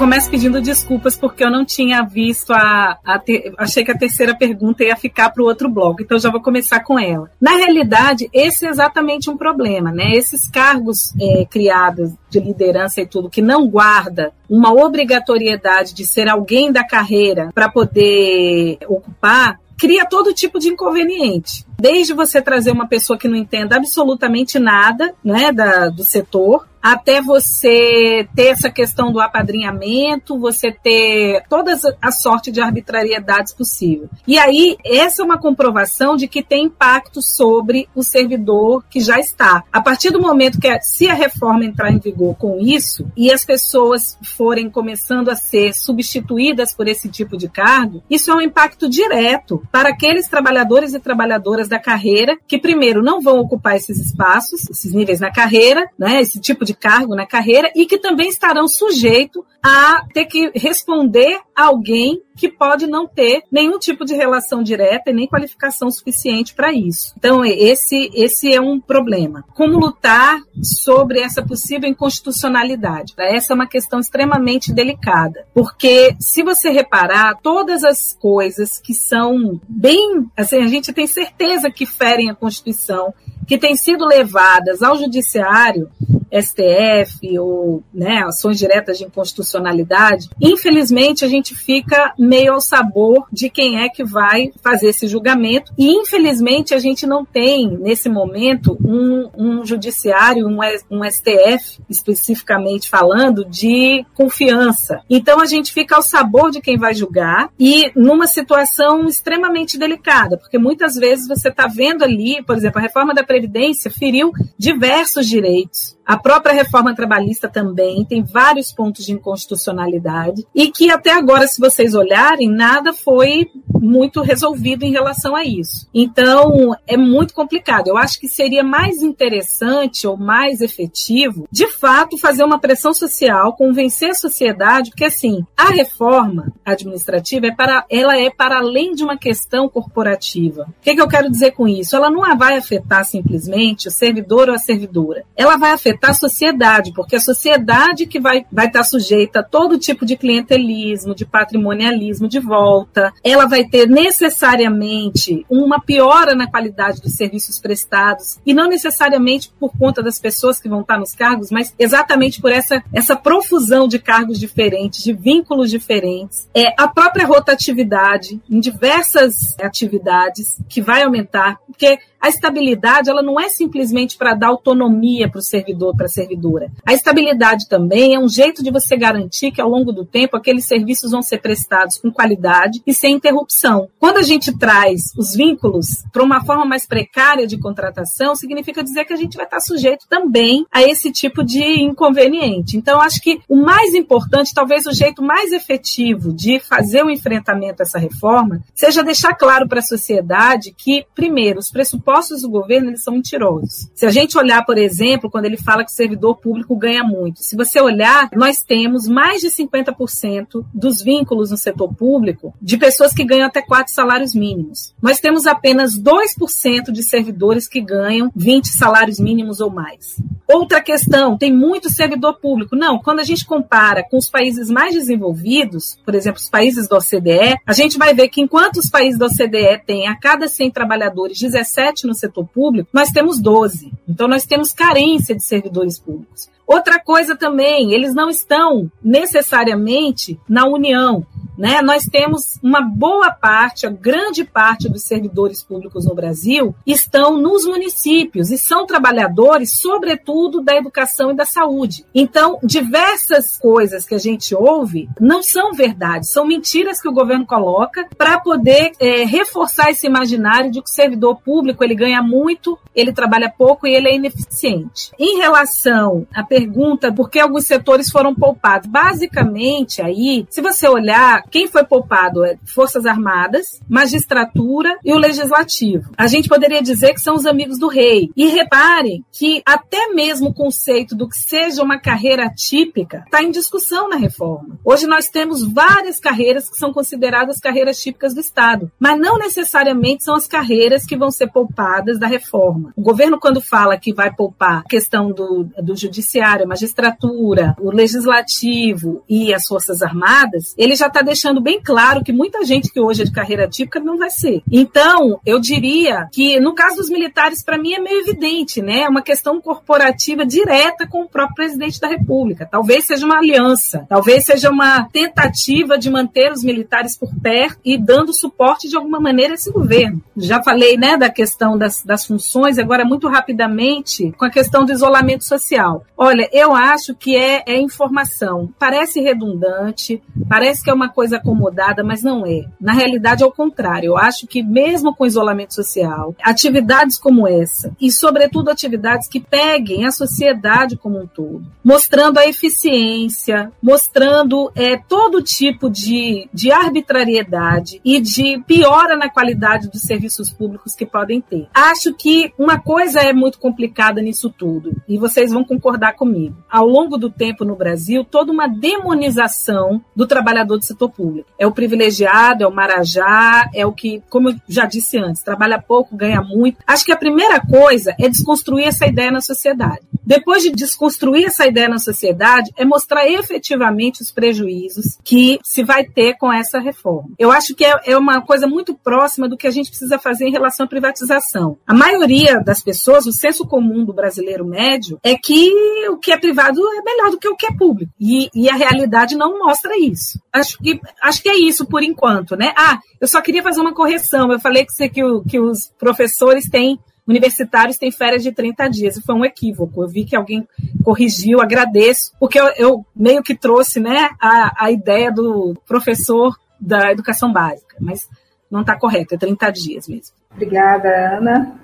começo pedindo desculpas porque eu não tinha visto a, a te, achei que a terceira pergunta ia ficar para o outro bloco, então já vou começar com ela. Na realidade, esse é exatamente um problema, né? Esses cargos é, criados de liderança e tudo que não guarda uma obrigatoriedade de ser alguém da carreira para poder ocupar cria todo tipo de inconveniente. Desde você trazer uma pessoa que não entenda absolutamente nada né, da, do setor, até você ter essa questão do apadrinhamento, você ter toda a sorte de arbitrariedades possível. E aí, essa é uma comprovação de que tem impacto sobre o servidor que já está. A partir do momento que, a, se a reforma entrar em vigor com isso, e as pessoas forem começando a ser substituídas por esse tipo de cargo, isso é um impacto direto para aqueles trabalhadores e trabalhadoras da carreira que, primeiro, não vão ocupar esses espaços, esses níveis na carreira, né, esse tipo de de cargo na carreira e que também estarão sujeitos a ter que responder a alguém que pode não ter nenhum tipo de relação direta e nem qualificação suficiente para isso. Então, esse, esse é um problema. Como lutar sobre essa possível inconstitucionalidade? Essa é uma questão extremamente delicada, porque se você reparar, todas as coisas que são bem, assim, a gente tem certeza que ferem a Constituição, que têm sido levadas ao judiciário, STF ou né, ações diretas de inconstitucionalidade, infelizmente a gente fica meio ao sabor de quem é que vai fazer esse julgamento e infelizmente a gente não tem nesse momento um, um judiciário, um, um STF especificamente falando de confiança. Então a gente fica ao sabor de quem vai julgar e numa situação extremamente delicada, porque muitas vezes você está vendo ali, por exemplo, a reforma da Previdência feriu diversos direitos. A própria reforma trabalhista também tem vários pontos de inconstitucionalidade e que até agora, se vocês olharem, nada foi muito resolvido em relação a isso. Então, é muito complicado. Eu acho que seria mais interessante ou mais efetivo, de fato, fazer uma pressão social, convencer a sociedade, porque assim, a reforma administrativa é para, ela é para além de uma questão corporativa. O que, que eu quero dizer com isso? Ela não vai afetar simplesmente o servidor ou a servidora. Ela vai afetar afetar a sociedade, porque a sociedade que vai, vai estar sujeita a todo tipo de clientelismo, de patrimonialismo de volta, ela vai ter necessariamente uma piora na qualidade dos serviços prestados, e não necessariamente por conta das pessoas que vão estar nos cargos, mas exatamente por essa, essa profusão de cargos diferentes, de vínculos diferentes. É a própria rotatividade em diversas atividades que vai aumentar, porque a estabilidade ela não é simplesmente para dar autonomia para o servidor, para a servidora. A estabilidade também é um jeito de você garantir que ao longo do tempo aqueles serviços vão ser prestados com qualidade e sem interrupção. Quando a gente traz os vínculos para uma forma mais precária de contratação, significa dizer que a gente vai estar sujeito também a esse tipo de inconveniente. Então, acho que o mais importante, talvez o jeito mais efetivo de fazer o enfrentamento a essa reforma, seja deixar claro para a sociedade que, primeiro, os pressupostos pressupostos do governo eles são mentirosos. Se a gente olhar, por exemplo, quando ele fala que o servidor público ganha muito, se você olhar, nós temos mais de 50% dos vínculos no setor público de pessoas que ganham até quatro salários mínimos. Nós temos apenas 2% de servidores que ganham 20 salários mínimos ou mais. Outra questão, tem muito servidor público. Não, quando a gente compara com os países mais desenvolvidos, por exemplo, os países da OCDE, a gente vai ver que enquanto os países da OCDE têm a cada 100 trabalhadores 17 no setor público, nós temos 12. Então, nós temos carência de servidores públicos. Outra coisa também, eles não estão necessariamente na União. né? Nós temos uma boa parte, a grande parte dos servidores públicos no Brasil estão nos municípios e são trabalhadores, sobretudo, da educação e da saúde. Então, diversas coisas que a gente ouve não são verdade, são mentiras que o governo coloca para poder é, reforçar esse imaginário de que o servidor público ele ganha muito, ele trabalha pouco e ele é ineficiente. Em relação à pergunta por que alguns setores foram poupados, basicamente aí, se você olhar, quem foi poupado é Forças Armadas, magistratura e o legislativo. A gente poderia dizer que são os amigos do rei. E reparem que até mesmo o conceito do que seja uma carreira típica está em discussão na reforma. Hoje nós temos várias carreiras que são consideradas carreiras típicas do Estado, mas não necessariamente são as carreiras que vão ser poupadas da reforma. O governo, quando fala que vai poupar a questão do, do judiciário, a magistratura, o legislativo e as Forças Armadas, ele já está deixando bem claro que muita gente que hoje é de carreira típica não vai ser. Então, eu diria que no caso dos militares, para mim é meio evidente, né? É uma questão corporativa direta com o próprio presidente da República. Talvez seja uma aliança, talvez seja uma tentativa de manter os militares por perto e dando suporte de alguma maneira a esse governo. Já falei, né, da questão das, das funções, agora muito rapidamente com a questão do isolamento social. Olha, eu acho que é, é informação. Parece redundante, parece que é uma coisa acomodada, mas não é. Na realidade, é o contrário. Eu acho que mesmo com isolamento social, atividades como essa, e sobretudo atividades que peguem a sociedade como um todo, mostrando a eficiência, mostrando é, todo tipo de, de arbitrariedade e de piora na qualidade dos serviços públicos que podem ter. Acho que uma coisa é muito complicada nisso tudo, e vocês vão concordar comigo. Ao longo do tempo no Brasil, toda uma demonização do trabalhador do setor público. É o privilegiado, é o marajá, é o que, como eu já disse antes, trabalha pouco, ganha muito. Acho que a primeira coisa é desconstruir essa ideia na sociedade. Depois de desconstruir essa ideia na sociedade, é mostrar efetivamente os prejuízos que se vai ter com essa reforma. Eu acho que é, é uma coisa muito próxima do que a gente precisa fazer em relação à privatização. A maioria das pessoas, o senso comum do brasileiro médio, é que o que é privado é melhor do que o que é público. E, e a realidade não mostra isso. Acho que, acho que é isso por enquanto, né? Ah, eu só queria fazer uma correção. Eu falei que, que, que os professores têm universitários têm férias de 30 dias. E foi um equívoco. Eu vi que alguém corrigiu, agradeço, porque eu, eu meio que trouxe né, a, a ideia do professor da educação básica, mas não está correto, é 30 dias mesmo. Obrigada, Ana,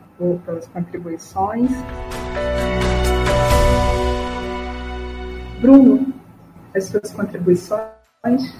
pelas contribuições. Bruno, as suas contribuições.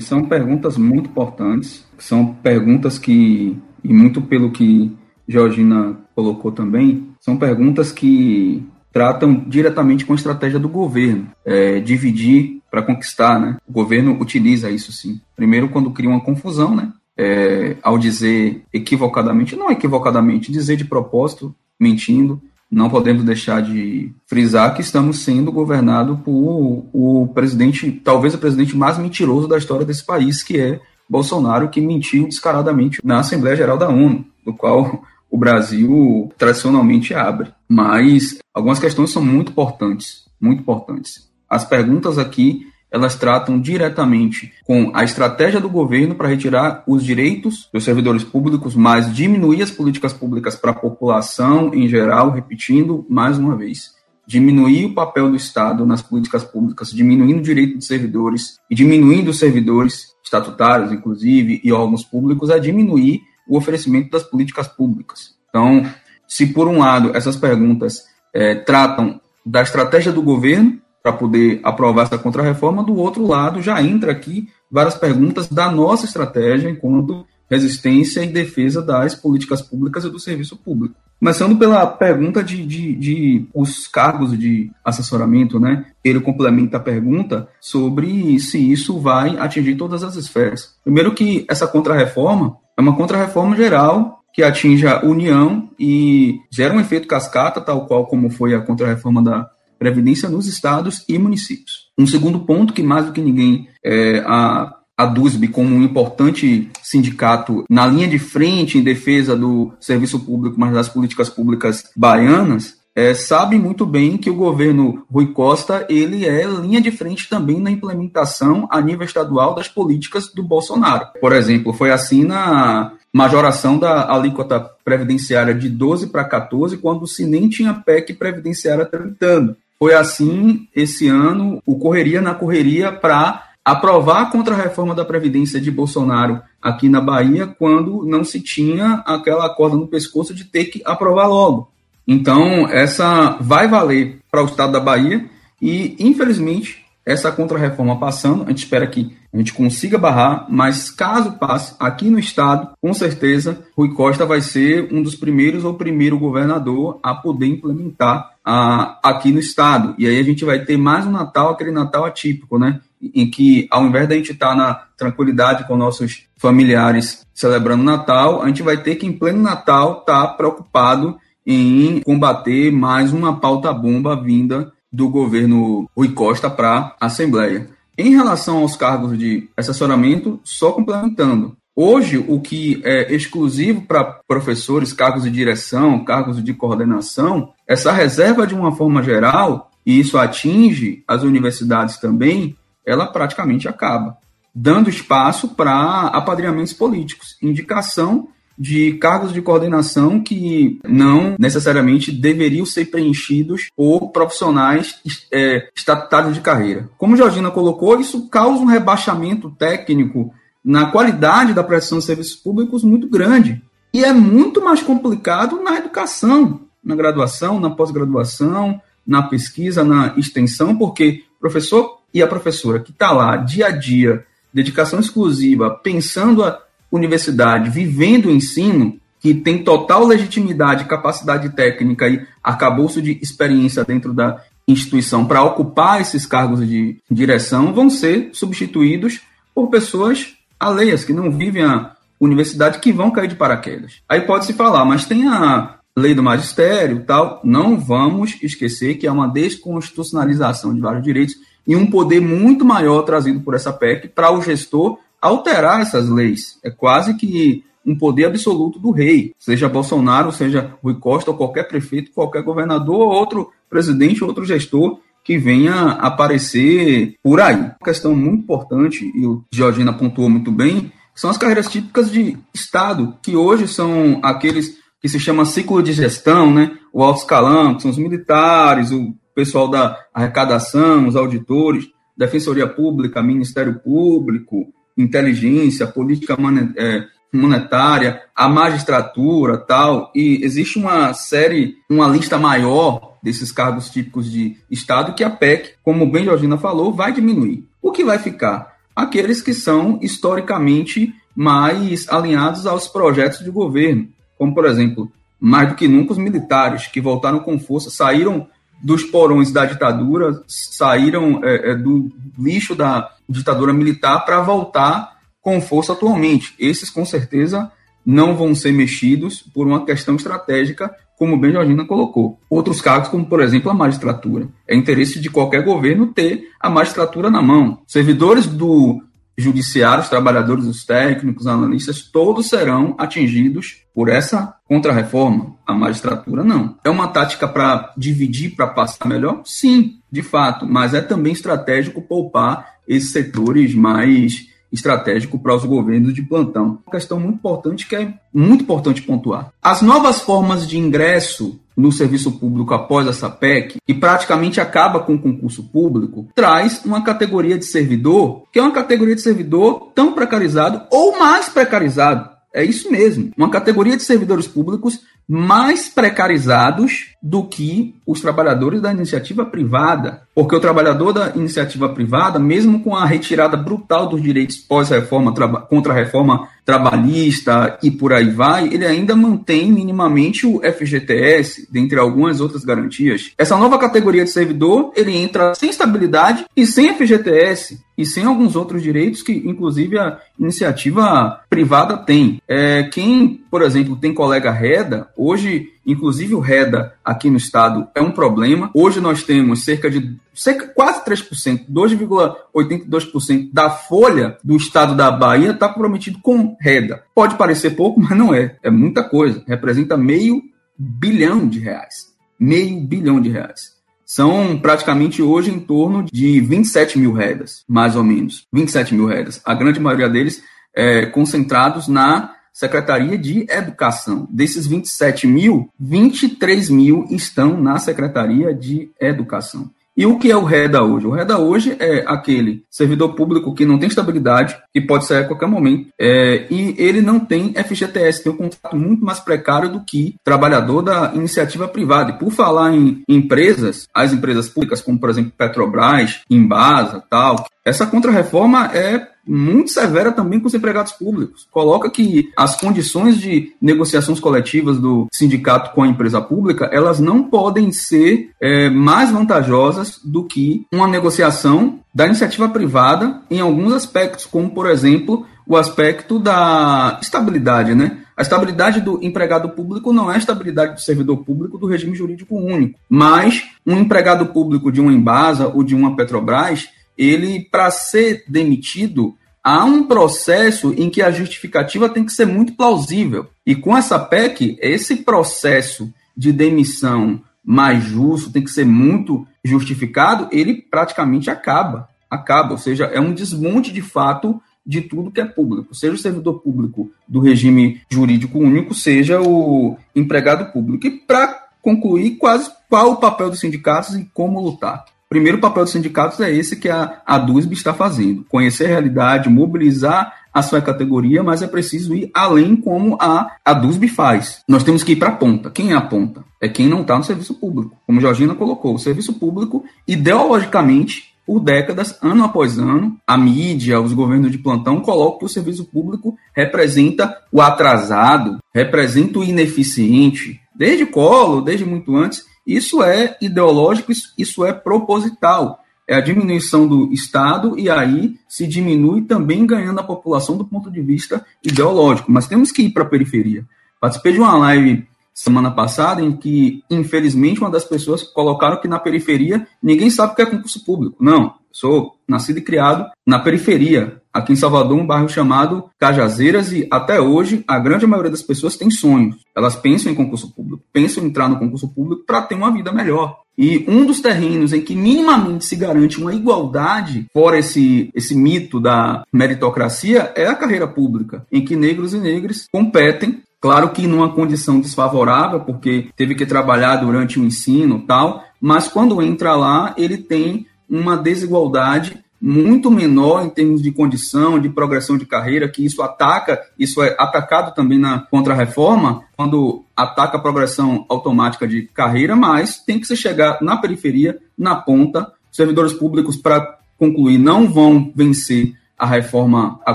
São perguntas muito importantes, são perguntas que, e muito pelo que Georgina colocou também, são perguntas que tratam diretamente com a estratégia do governo, é, dividir para conquistar, né? O governo utiliza isso sim. Primeiro, quando cria uma confusão, né? É, ao dizer equivocadamente, não equivocadamente, dizer de propósito, mentindo, não podemos deixar de frisar que estamos sendo governados por o presidente, talvez o presidente mais mentiroso da história desse país, que é Bolsonaro, que mentiu descaradamente na Assembleia Geral da ONU, do qual o Brasil tradicionalmente abre. Mas algumas questões são muito importantes, muito importantes. As perguntas aqui, elas tratam diretamente com a estratégia do governo para retirar os direitos dos servidores públicos, mas diminuir as políticas públicas para a população em geral, repetindo mais uma vez, diminuir o papel do Estado nas políticas públicas, diminuindo o direito dos servidores e diminuindo os servidores estatutários, inclusive, e órgãos públicos, a diminuir o oferecimento das políticas públicas. Então, se por um lado essas perguntas é, tratam da estratégia do governo para poder aprovar essa contrarreforma, do outro lado já entra aqui várias perguntas da nossa estratégia enquanto resistência e defesa das políticas públicas e do serviço público. Começando pela pergunta de, de, de, os cargos de assessoramento, né? Ele complementa a pergunta sobre se isso vai atingir todas as esferas. Primeiro que essa contrarreforma é uma contrarreforma geral que atinge a União e gera um efeito cascata, tal qual como foi a contrarreforma da Previdência nos estados e municípios. Um segundo ponto que mais do que ninguém é, a a DUSB como um importante sindicato na linha de frente em defesa do serviço público, mas das políticas públicas baianas, é, sabem muito bem que o governo Rui Costa ele é linha de frente também na implementação a nível estadual das políticas do Bolsonaro. Por exemplo, foi assim na majoração da alíquota previdenciária de 12 para 14, quando se nem tinha PEC previdenciária tramitando. Foi assim esse ano, o correria na correria para aprovar a contra-reforma da Previdência de Bolsonaro aqui na Bahia, quando não se tinha aquela corda no pescoço de ter que aprovar logo. Então, essa vai valer para o estado da Bahia e, infelizmente, essa contra-reforma passando, a gente espera que a gente consiga barrar, mas caso passe aqui no estado, com certeza, Rui Costa vai ser um dos primeiros ou primeiro governador a poder implementar a, aqui no estado. E aí a gente vai ter mais um Natal, aquele Natal atípico, né? Em que, ao invés da gente estar na tranquilidade com nossos familiares celebrando Natal, a gente vai ter que, em pleno Natal, estar tá preocupado em combater mais uma pauta-bomba vinda do governo Rui Costa para a Assembleia. Em relação aos cargos de assessoramento, só complementando. Hoje, o que é exclusivo para professores, cargos de direção, cargos de coordenação, essa reserva, de uma forma geral, e isso atinge as universidades também, ela praticamente acaba, dando espaço para apadrinhamentos políticos, indicação de cargos de coordenação que não necessariamente deveriam ser preenchidos por profissionais é, estatutários de carreira. Como Georgina colocou, isso causa um rebaixamento técnico na qualidade da prestação de serviços públicos muito grande. E é muito mais complicado na educação, na graduação, na pós-graduação, na pesquisa, na extensão, porque o professor e a professora que está lá dia a dia, dedicação exclusiva, pensando a universidade vivendo o ensino, que tem total legitimidade, capacidade técnica e arcabouço de experiência dentro da instituição para ocupar esses cargos de direção, vão ser substituídos por pessoas alheias, que não vivem a universidade, que vão cair de paraquedas. Aí pode-se falar, mas tem a lei do magistério tal, não vamos esquecer que é uma desconstitucionalização de vários direitos e um poder muito maior trazido por essa PEC para o gestor alterar essas leis. É quase que um poder absoluto do rei, seja Bolsonaro, seja Rui Costa, ou qualquer prefeito, qualquer governador, ou outro presidente, outro gestor que venha aparecer por aí. Uma questão muito importante, e o Georgina pontuou muito bem, são as carreiras típicas de Estado, que hoje são aqueles que se chama ciclo de gestão, né? O alto escalão, que são os militares, o pessoal da arrecadação, os auditores, Defensoria Pública, Ministério Público, inteligência, política é, monetária, a magistratura, tal, e existe uma série, uma lista maior desses cargos típicos de Estado que a PEC, como bem Georgina falou, vai diminuir. O que vai ficar? Aqueles que são historicamente mais alinhados aos projetos de governo, como, por exemplo, mais do que nunca os militares, que voltaram com força, saíram dos porões da ditadura, saíram é, é, do lixo da ditadura militar para voltar com força atualmente. Esses, com certeza, não vão ser mexidos por uma questão estratégica, como bem Georgina colocou. Outros cargos, como por exemplo a magistratura. É interesse de qualquer governo ter a magistratura na mão. Servidores do judiciário, os trabalhadores, os técnicos, os analistas, todos serão atingidos por essa contra-reforma. A magistratura não. É uma tática para dividir, para passar melhor? Sim, de fato, mas é também estratégico poupar esses setores mais estratégicos para os governos de plantão. Uma questão muito importante que é muito importante pontuar. As novas formas de ingresso no serviço público após essa PEC, que praticamente acaba com o concurso público, traz uma categoria de servidor, que é uma categoria de servidor tão precarizado ou mais precarizado. É isso mesmo, uma categoria de servidores públicos mais precarizados do que os trabalhadores da iniciativa privada. Porque o trabalhador da iniciativa privada, mesmo com a retirada brutal dos direitos pós-reforma, contra a reforma trabalhista e por aí vai, ele ainda mantém minimamente o FGTS, dentre algumas outras garantias. Essa nova categoria de servidor, ele entra sem estabilidade e sem FGTS e sem alguns outros direitos que, inclusive, a iniciativa privada tem. É, quem, por exemplo, tem colega REDA, hoje Inclusive o REDA aqui no estado é um problema. Hoje nós temos cerca de cerca, quase 3%, 2,82% da folha do estado da Bahia está comprometido com REDA. Pode parecer pouco, mas não é. É muita coisa. Representa meio bilhão de reais. meio bilhão de reais. São praticamente hoje em torno de 27 mil redas, mais ou menos. 27 mil redas. A grande maioria deles é, concentrados na Secretaria de Educação. Desses 27 mil, 23 mil estão na Secretaria de Educação. E o que é o REDA hoje? O REDA hoje é aquele servidor público que não tem estabilidade, que pode sair a qualquer momento, é, e ele não tem FGTS, tem um contrato muito mais precário do que trabalhador da iniciativa privada. E por falar em empresas, as empresas públicas, como por exemplo Petrobras, Embasa, tal, essa contrarreforma é muito severa também com os empregados públicos. Coloca que as condições de negociações coletivas do sindicato com a empresa pública, elas não podem ser é, mais vantajosas do que uma negociação da iniciativa privada em alguns aspectos, como, por exemplo, o aspecto da estabilidade, né? A estabilidade do empregado público não é a estabilidade do servidor público do regime jurídico único, mas um empregado público de uma Embasa ou de uma Petrobras, ele, para ser demitido, há um processo em que a justificativa tem que ser muito plausível. E com essa PEC, esse processo de demissão mais justo, tem que ser muito justificado, ele praticamente acaba. Acaba, ou seja, é um desmonte de fato de tudo que é público, seja o servidor público do regime jurídico único, seja o empregado público. E para concluir, quase qual o papel dos sindicatos e como lutar primeiro papel dos sindicatos é esse que a, a DUSB está fazendo: conhecer a realidade, mobilizar a sua categoria, mas é preciso ir além como a, a DUSB faz. Nós temos que ir para a ponta. Quem é a ponta? É quem não está no serviço público. Como Georgina colocou, o serviço público, ideologicamente, por décadas, ano após ano, a mídia, os governos de plantão colocam que o serviço público representa o atrasado, representa o ineficiente. Desde Colo, desde muito antes, isso é ideológico, isso é proposital. É a diminuição do Estado e aí se diminui também ganhando a população do ponto de vista ideológico. Mas temos que ir para a periferia. Participei de uma live semana passada em que, infelizmente, uma das pessoas colocaram que na periferia ninguém sabe o que é concurso público. Não, sou nascido e criado na periferia, aqui em Salvador, um bairro chamado Cajazeiras, e até hoje a grande maioria das pessoas tem sonhos. Elas pensam em concurso público, pensam em entrar no concurso público para ter uma vida melhor. E um dos terrenos em que minimamente se garante uma igualdade, fora esse, esse mito da meritocracia, é a carreira pública, em que negros e negras competem Claro que numa condição desfavorável, porque teve que trabalhar durante o ensino tal, mas quando entra lá, ele tem uma desigualdade muito menor em termos de condição, de progressão de carreira, que isso ataca, isso é atacado também na contra-reforma, quando ataca a progressão automática de carreira, mas tem que se chegar na periferia, na ponta. Servidores públicos, para concluir, não vão vencer a reforma, a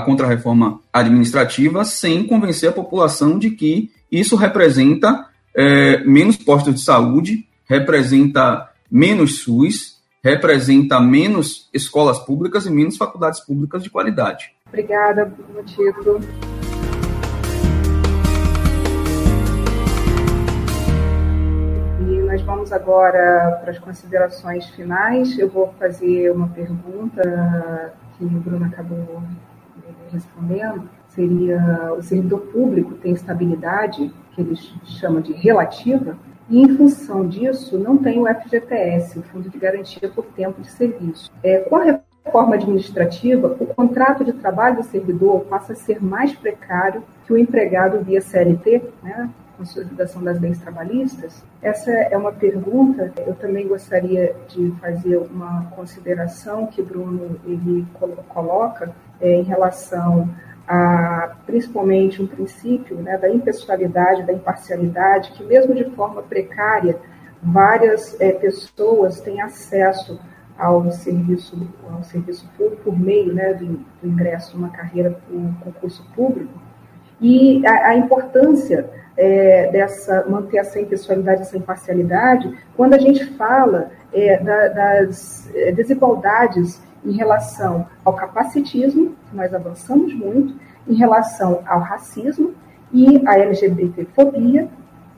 contra-reforma administrativa, sem convencer a população de que isso representa é, menos postos de saúde, representa menos SUS, representa menos escolas públicas e menos faculdades públicas de qualidade. Obrigada, Tito. E nós vamos agora para as considerações finais. Eu vou fazer uma pergunta que o Bruno acabou respondendo, seria o servidor público tem estabilidade, que eles chamam de relativa, e em função disso não tem o FGTS, o Fundo de Garantia por Tempo de Serviço. É, com a reforma administrativa, o contrato de trabalho do servidor passa a ser mais precário que o empregado via CLT, né, consolidação das leis trabalhistas? Essa é uma pergunta. Eu também gostaria de fazer uma consideração que Bruno ele coloca é, em relação a principalmente um princípio né, da impessoalidade, da imparcialidade, que mesmo de forma precária, várias é, pessoas têm acesso ao serviço, ao serviço público por meio né, do, do ingresso numa carreira por concurso público, e a, a importância é, dessa manter essa impessoalidade, essa imparcialidade, quando a gente fala é, da, das desigualdades em relação ao capacitismo, nós avançamos muito, em relação ao racismo e à LGBTfobia,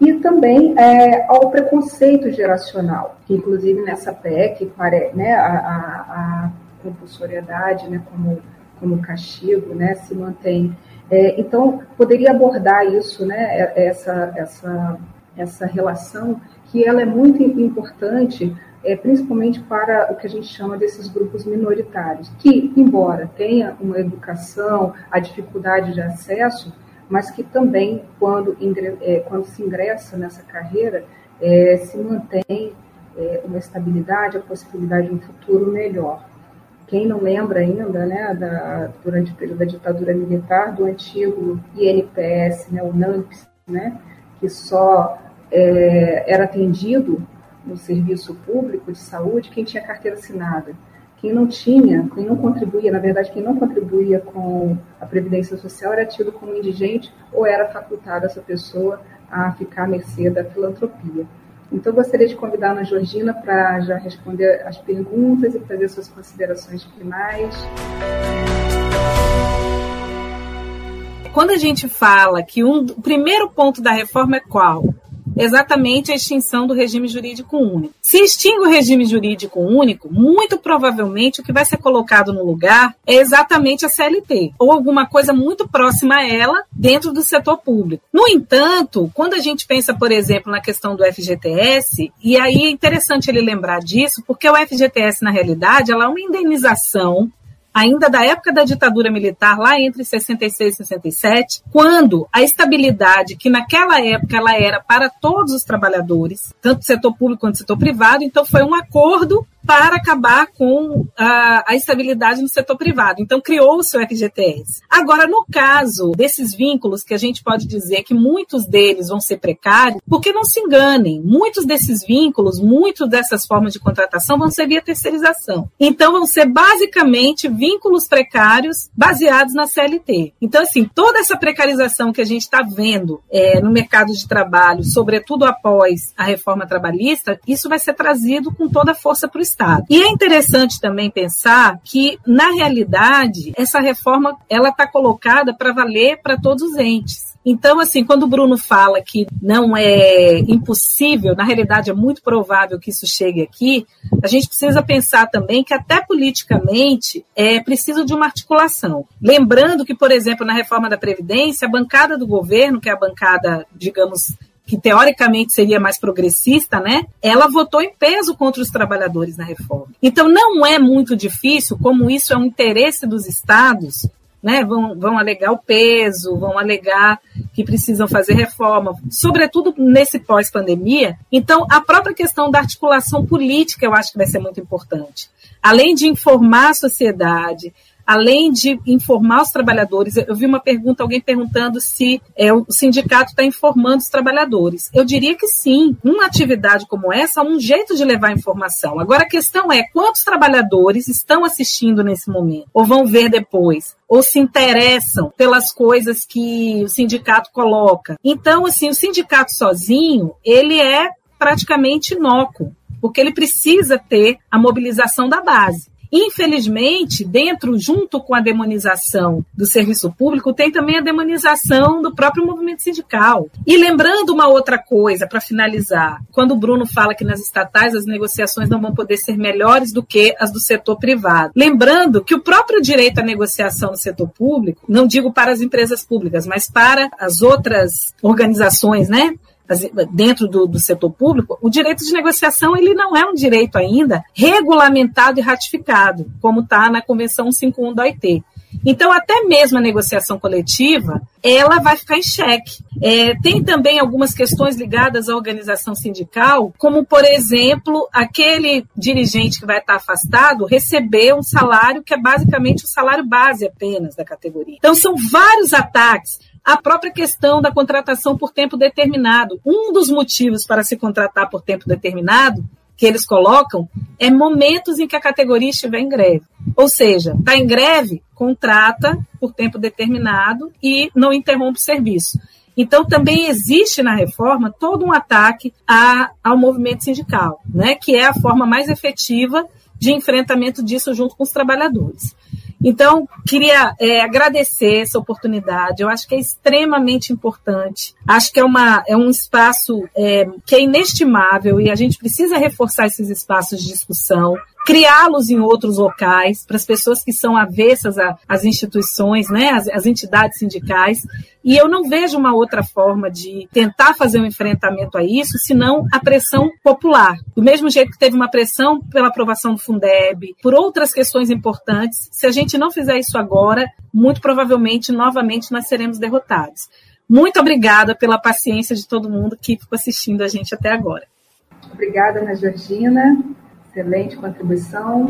e também é, ao preconceito geracional, que inclusive nessa PEC, né, a, a, a compulsoriedade né, como, como castigo né, se mantém. É, então, poderia abordar isso, né, essa, essa essa relação que ela é muito importante, é, principalmente para o que a gente chama desses grupos minoritários, que, embora tenha uma educação, a dificuldade de acesso, mas que também, quando, é, quando se ingressa nessa carreira, é, se mantém é, uma estabilidade, a possibilidade de um futuro melhor. Quem não lembra ainda, né, da, durante o período da ditadura militar, do antigo INPS, né, o NAMPS, né, que só é, era atendido no serviço público de saúde quem tinha carteira assinada. Quem não tinha, quem não contribuía, na verdade, quem não contribuía com a Previdência Social era tido como indigente ou era facultada essa pessoa a ficar à mercê da filantropia. Então, gostaria de convidar a Ana Georgina para já responder as perguntas e fazer suas considerações finais. Quando a gente fala que um, o primeiro ponto da reforma é qual? Exatamente a extinção do regime jurídico único. Se extingue o regime jurídico único, muito provavelmente o que vai ser colocado no lugar é exatamente a CLT, ou alguma coisa muito próxima a ela dentro do setor público. No entanto, quando a gente pensa, por exemplo, na questão do FGTS, e aí é interessante ele lembrar disso, porque o FGTS, na realidade, ela é uma indenização ainda da época da ditadura militar, lá entre 66 e 67, quando a estabilidade, que naquela época ela era para todos os trabalhadores, tanto setor público quanto setor privado, então foi um acordo para acabar com a, a estabilidade no setor privado. Então, criou-se o FGTS. Agora, no caso desses vínculos, que a gente pode dizer que muitos deles vão ser precários, porque não se enganem, muitos desses vínculos, muitas dessas formas de contratação vão ser via terceirização. Então, vão ser basicamente vínculos precários baseados na CLT. Então, assim, toda essa precarização que a gente está vendo é, no mercado de trabalho, sobretudo após a reforma trabalhista, isso vai ser trazido com toda a força para o Estado. E é interessante também pensar que, na realidade, essa reforma ela está colocada para valer para todos os entes. Então, assim, quando o Bruno fala que não é impossível, na realidade é muito provável que isso chegue aqui, a gente precisa pensar também que até politicamente é preciso de uma articulação. Lembrando que, por exemplo, na reforma da Previdência, a bancada do governo, que é a bancada, digamos, que teoricamente seria mais progressista, né? Ela votou em peso contra os trabalhadores na reforma. Então não é muito difícil, como isso é um interesse dos estados, né? Vão, vão alegar o peso, vão alegar que precisam fazer reforma, sobretudo nesse pós-pandemia. Então, a própria questão da articulação política eu acho que vai ser muito importante. Além de informar a sociedade, além de informar os trabalhadores, eu vi uma pergunta, alguém perguntando se é, o sindicato está informando os trabalhadores. Eu diria que sim. Uma atividade como essa é um jeito de levar informação. Agora, a questão é quantos trabalhadores estão assistindo nesse momento, ou vão ver depois, ou se interessam pelas coisas que o sindicato coloca. Então, assim, o sindicato sozinho, ele é praticamente inócuo, porque ele precisa ter a mobilização da base. Infelizmente, dentro, junto com a demonização do serviço público, tem também a demonização do próprio movimento sindical. E lembrando uma outra coisa, para finalizar, quando o Bruno fala que nas estatais as negociações não vão poder ser melhores do que as do setor privado. Lembrando que o próprio direito à negociação no setor público, não digo para as empresas públicas, mas para as outras organizações, né? Dentro do, do, setor público, o direito de negociação ele não é um direito ainda regulamentado e ratificado, como está na Convenção 151 da OIT. Então, até mesmo a negociação coletiva, ela vai ficar em xeque. É, tem também algumas questões ligadas à organização sindical, como, por exemplo, aquele dirigente que vai estar afastado receber um salário que é basicamente o salário base apenas da categoria. Então, são vários ataques a própria questão da contratação por tempo determinado. Um dos motivos para se contratar por tempo determinado que eles colocam é momentos em que a categoria estiver em greve. Ou seja, está em greve, contrata por tempo determinado e não interrompe o serviço. Então, também existe na reforma todo um ataque a, ao movimento sindical, né, que é a forma mais efetiva de enfrentamento disso junto com os trabalhadores. Então, queria é, agradecer essa oportunidade. Eu acho que é extremamente importante. Acho que é, uma, é um espaço é, que é inestimável e a gente precisa reforçar esses espaços de discussão criá-los em outros locais, para as pessoas que são avessas às instituições, né, às, às entidades sindicais. E eu não vejo uma outra forma de tentar fazer um enfrentamento a isso, senão a pressão popular. Do mesmo jeito que teve uma pressão pela aprovação do Fundeb, por outras questões importantes, se a gente não fizer isso agora, muito provavelmente, novamente, nós seremos derrotados. Muito obrigada pela paciência de todo mundo que ficou assistindo a gente até agora. Obrigada, Ana Georgina. Excelente contribuição.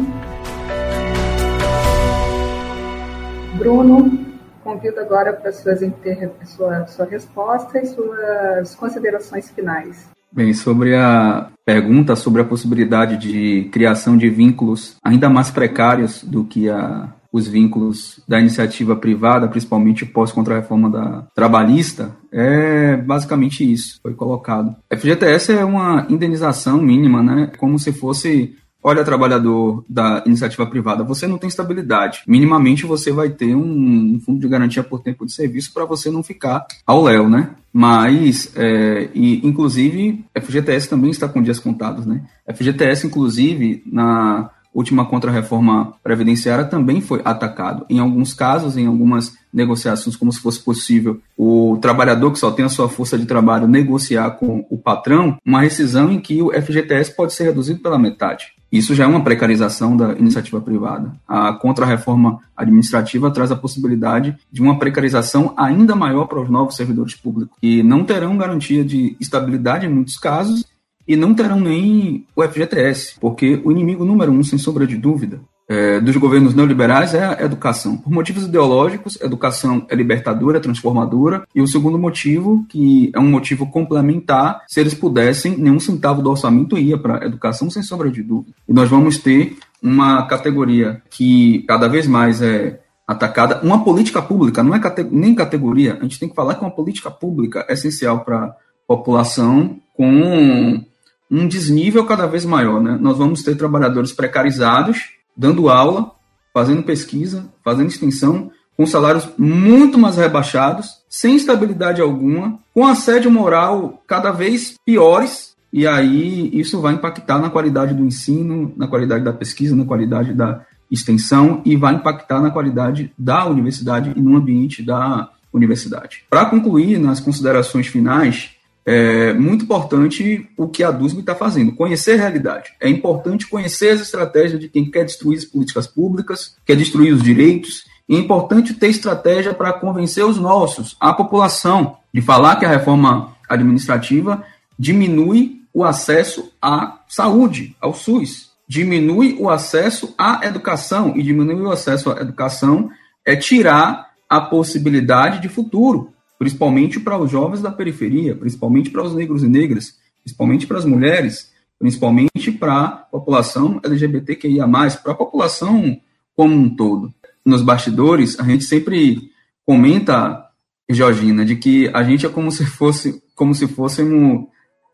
Bruno, convido agora para suas inter... sua, sua resposta e suas considerações finais. Bem, sobre a pergunta sobre a possibilidade de criação de vínculos ainda mais precários do que a os vínculos da iniciativa privada, principalmente pós contra a reforma da trabalhista, é basicamente isso, foi colocado. FGTS é uma indenização mínima, né? Como se fosse olha, trabalhador da iniciativa privada, você não tem estabilidade. Minimamente você vai ter um, fundo de garantia por tempo de serviço para você não ficar ao léu, né? Mas, é, e, inclusive, FGTS também está com dias contados, né? FGTS, inclusive, na última contra-reforma previdenciária também foi atacado. Em alguns casos, em algumas negociações, como se fosse possível o trabalhador que só tem a sua força de trabalho negociar com o patrão, uma rescisão em que o FGTS pode ser reduzido pela metade. Isso já é uma precarização da iniciativa privada. A contra-reforma administrativa traz a possibilidade de uma precarização ainda maior para os novos servidores públicos, que não terão garantia de estabilidade em muitos casos e não terão nem o FGTS, porque o inimigo número um, sem sombra de dúvida, é, dos governos neoliberais é a educação. Por motivos ideológicos, educação é libertadora, transformadora, e o segundo motivo, que é um motivo complementar, se eles pudessem, nenhum centavo do orçamento ia para a educação, sem sombra de dúvida. E nós vamos ter uma categoria que cada vez mais é atacada, uma política pública, não é cate nem categoria, a gente tem que falar que uma política pública é essencial para a população com um desnível cada vez maior. Né? Nós vamos ter trabalhadores precarizados, dando aula, fazendo pesquisa, fazendo extensão, com salários muito mais rebaixados, sem estabilidade alguma, com assédio moral cada vez piores, e aí isso vai impactar na qualidade do ensino, na qualidade da pesquisa, na qualidade da extensão e vai impactar na qualidade da universidade e no ambiente da universidade. Para concluir, nas considerações finais, é muito importante o que a DUSB está fazendo, conhecer a realidade. É importante conhecer as estratégias de quem quer destruir as políticas públicas, quer destruir os direitos, e é importante ter estratégia para convencer os nossos, a população, de falar que a reforma administrativa diminui o acesso à saúde, ao SUS, diminui o acesso à educação, e diminuir o acesso à educação é tirar a possibilidade de futuro principalmente para os jovens da periferia, principalmente para os negros e negras, principalmente para as mulheres, principalmente para a população LGBTQIA+, para a população como um todo. Nos bastidores, a gente sempre comenta, Georgina, de que a gente é como se fosse como se fôssemos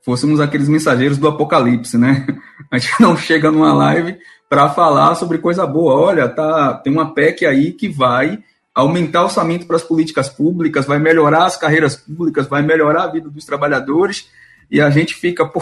fôssemos aqueles mensageiros do apocalipse, né? A gente não chega numa live para falar sobre coisa boa. Olha, tá, tem uma PEC aí que vai aumentar o orçamento para as políticas públicas, vai melhorar as carreiras públicas, vai melhorar a vida dos trabalhadores, e a gente fica, pô.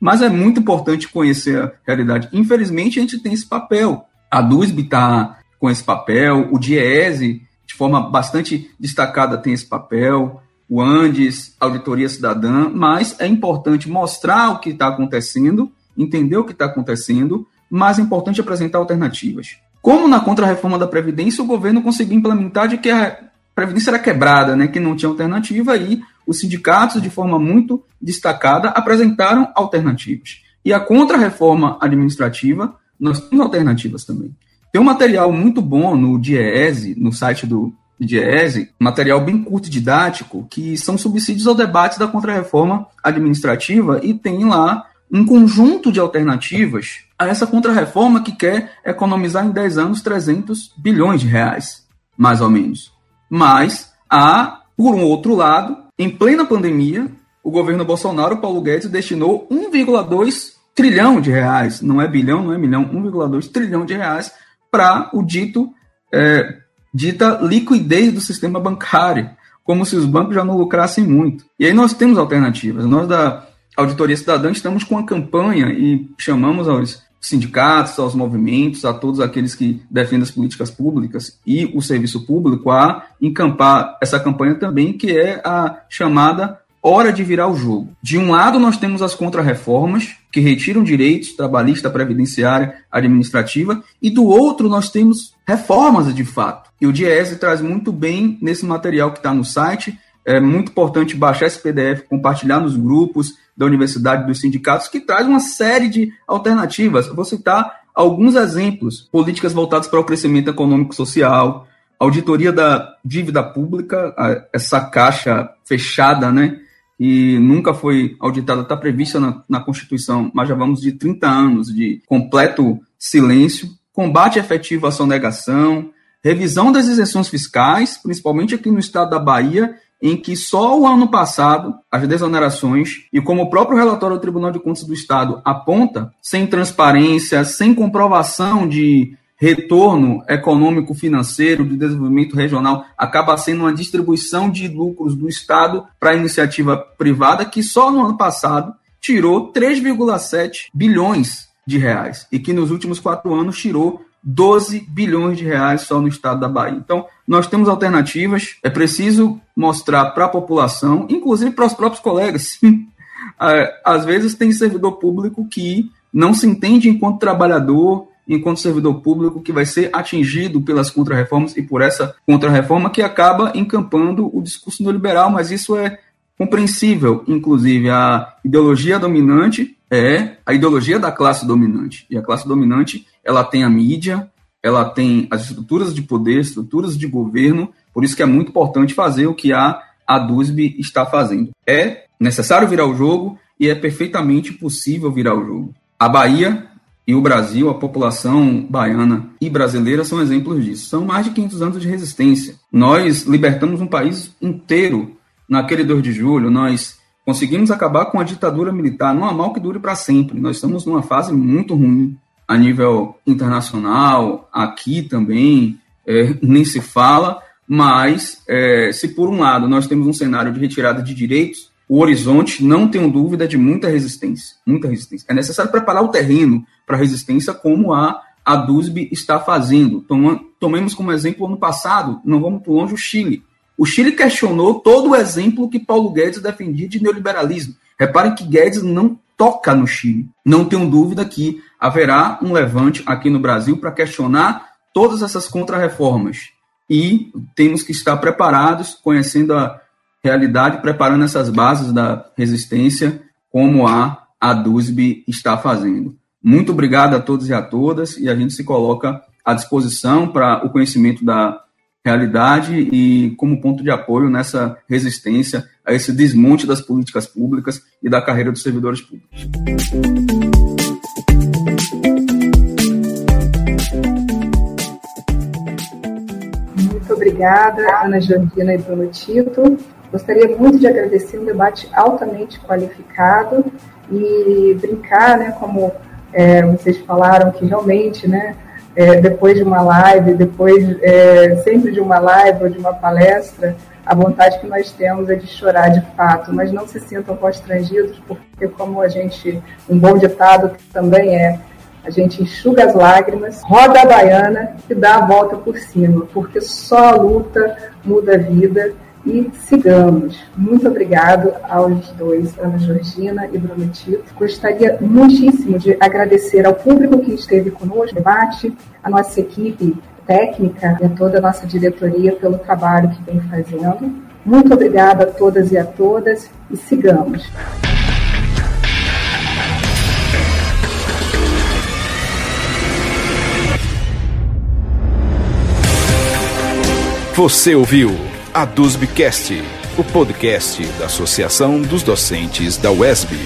Mas é muito importante conhecer a realidade. Infelizmente, a gente tem esse papel. A DUSB está com esse papel, o DIEESE, de forma bastante destacada, tem esse papel, o Andes, Auditoria Cidadã, mas é importante mostrar o que está acontecendo, entender o que está acontecendo, mas é importante apresentar alternativas. Como na contra-reforma da Previdência, o governo conseguiu implementar de que a Previdência era quebrada, né, que não tinha alternativa, e os sindicatos, de forma muito destacada, apresentaram alternativas. E a contra-reforma administrativa, nós temos alternativas também. Tem um material muito bom no DIEESE, no site do DIEESE, material bem curto e didático, que são subsídios ao debate da contra-reforma administrativa, e tem lá um conjunto de alternativas a essa contrarreforma que quer economizar em 10 anos 300 bilhões de reais, mais ou menos. Mas há, por um outro lado, em plena pandemia, o governo Bolsonaro, Paulo Guedes, destinou 1,2 trilhão de reais, não é bilhão, não é milhão, 1,2 trilhão de reais para o dito é, dita liquidez do sistema bancário, como se os bancos já não lucrassem muito. E aí nós temos alternativas. Nós da Auditoria Cidadã estamos com a campanha e chamamos aos sindicatos, aos movimentos, a todos aqueles que defendem as políticas públicas e o serviço público a encampar essa campanha também, que é a chamada hora de virar o jogo. De um lado, nós temos as contrarreformas, que retiram direitos trabalhista, previdenciária, administrativa, e do outro, nós temos reformas de fato. E o Diese traz muito bem nesse material que está no site. É muito importante baixar esse PDF, compartilhar nos grupos da universidade, dos sindicatos, que traz uma série de alternativas. vou citar alguns exemplos: políticas voltadas para o crescimento econômico social, auditoria da dívida pública, essa caixa fechada, né? E nunca foi auditada, está prevista na, na Constituição, mas já vamos de 30 anos de completo silêncio, combate efetivo à sonegação, revisão das isenções fiscais, principalmente aqui no estado da Bahia, em que só o ano passado as desonerações, e como o próprio relatório do Tribunal de Contas do Estado aponta, sem transparência, sem comprovação de retorno econômico financeiro de desenvolvimento regional acaba sendo uma distribuição de lucros do Estado para a iniciativa privada que só no ano passado tirou 3,7 bilhões de reais e que nos últimos quatro anos tirou 12 bilhões de reais só no estado da Bahia. Então, nós temos alternativas, é preciso mostrar para a população, inclusive para os próprios colegas. É, às vezes tem servidor público que não se entende enquanto trabalhador, enquanto servidor público que vai ser atingido pelas contrarreformas e por essa contrarreforma que acaba encampando o discurso neoliberal, mas isso é compreensível, inclusive a ideologia dominante é a ideologia da classe dominante. E a classe dominante, ela tem a mídia, ela tem as estruturas de poder, estruturas de governo, por isso que é muito importante fazer o que a ADUSB está fazendo. É necessário virar o jogo e é perfeitamente possível virar o jogo. A Bahia e o Brasil, a população baiana e brasileira são exemplos disso. São mais de 500 anos de resistência. Nós libertamos um país inteiro naquele 2 de julho. Nós conseguimos acabar com a ditadura militar. Não há mal que dure para sempre. Nós estamos numa fase muito ruim a nível internacional, aqui também, é, nem se fala. Mas, é, se por um lado nós temos um cenário de retirada de direitos, o horizonte, não tenho dúvida, de muita resistência. Muita resistência. É necessário preparar o terreno para a resistência, como a, a DUSB está fazendo. tomemos como exemplo ano passado, não vamos por longe, o Chile. O Chile questionou todo o exemplo que Paulo Guedes defendia de neoliberalismo. Reparem que Guedes não toca no Chile. Não tenho dúvida que haverá um levante aqui no Brasil para questionar todas essas contrarreformas. E temos que estar preparados, conhecendo a realidade, preparando essas bases da resistência, como a, a DUSB está fazendo. Muito obrigado a todos e a todas, e a gente se coloca à disposição para o conhecimento da realidade e como ponto de apoio nessa resistência a esse desmonte das políticas públicas e da carreira dos servidores públicos. Muito obrigada, Ana Jordina e Bruno Tito. Gostaria muito de agradecer um debate altamente qualificado e brincar, né, como é, vocês falaram que realmente, né, é, depois de uma live, depois é, sempre de uma live ou de uma palestra, a vontade que nós temos é de chorar de fato, mas não se sintam constrangidos, porque como a gente, um bom ditado também é, a gente enxuga as lágrimas, roda a baiana e dá a volta por cima, porque só a luta muda a vida e sigamos. Muito obrigado aos dois, Ana Georgina e Bruno Tito. Gostaria muitíssimo de agradecer ao público que esteve conosco no debate, a nossa equipe técnica e a toda a nossa diretoria pelo trabalho que vem fazendo. Muito obrigada a todas e a todas e sigamos. Você ouviu a DUSBcast, o podcast da Associação dos Docentes da UESB.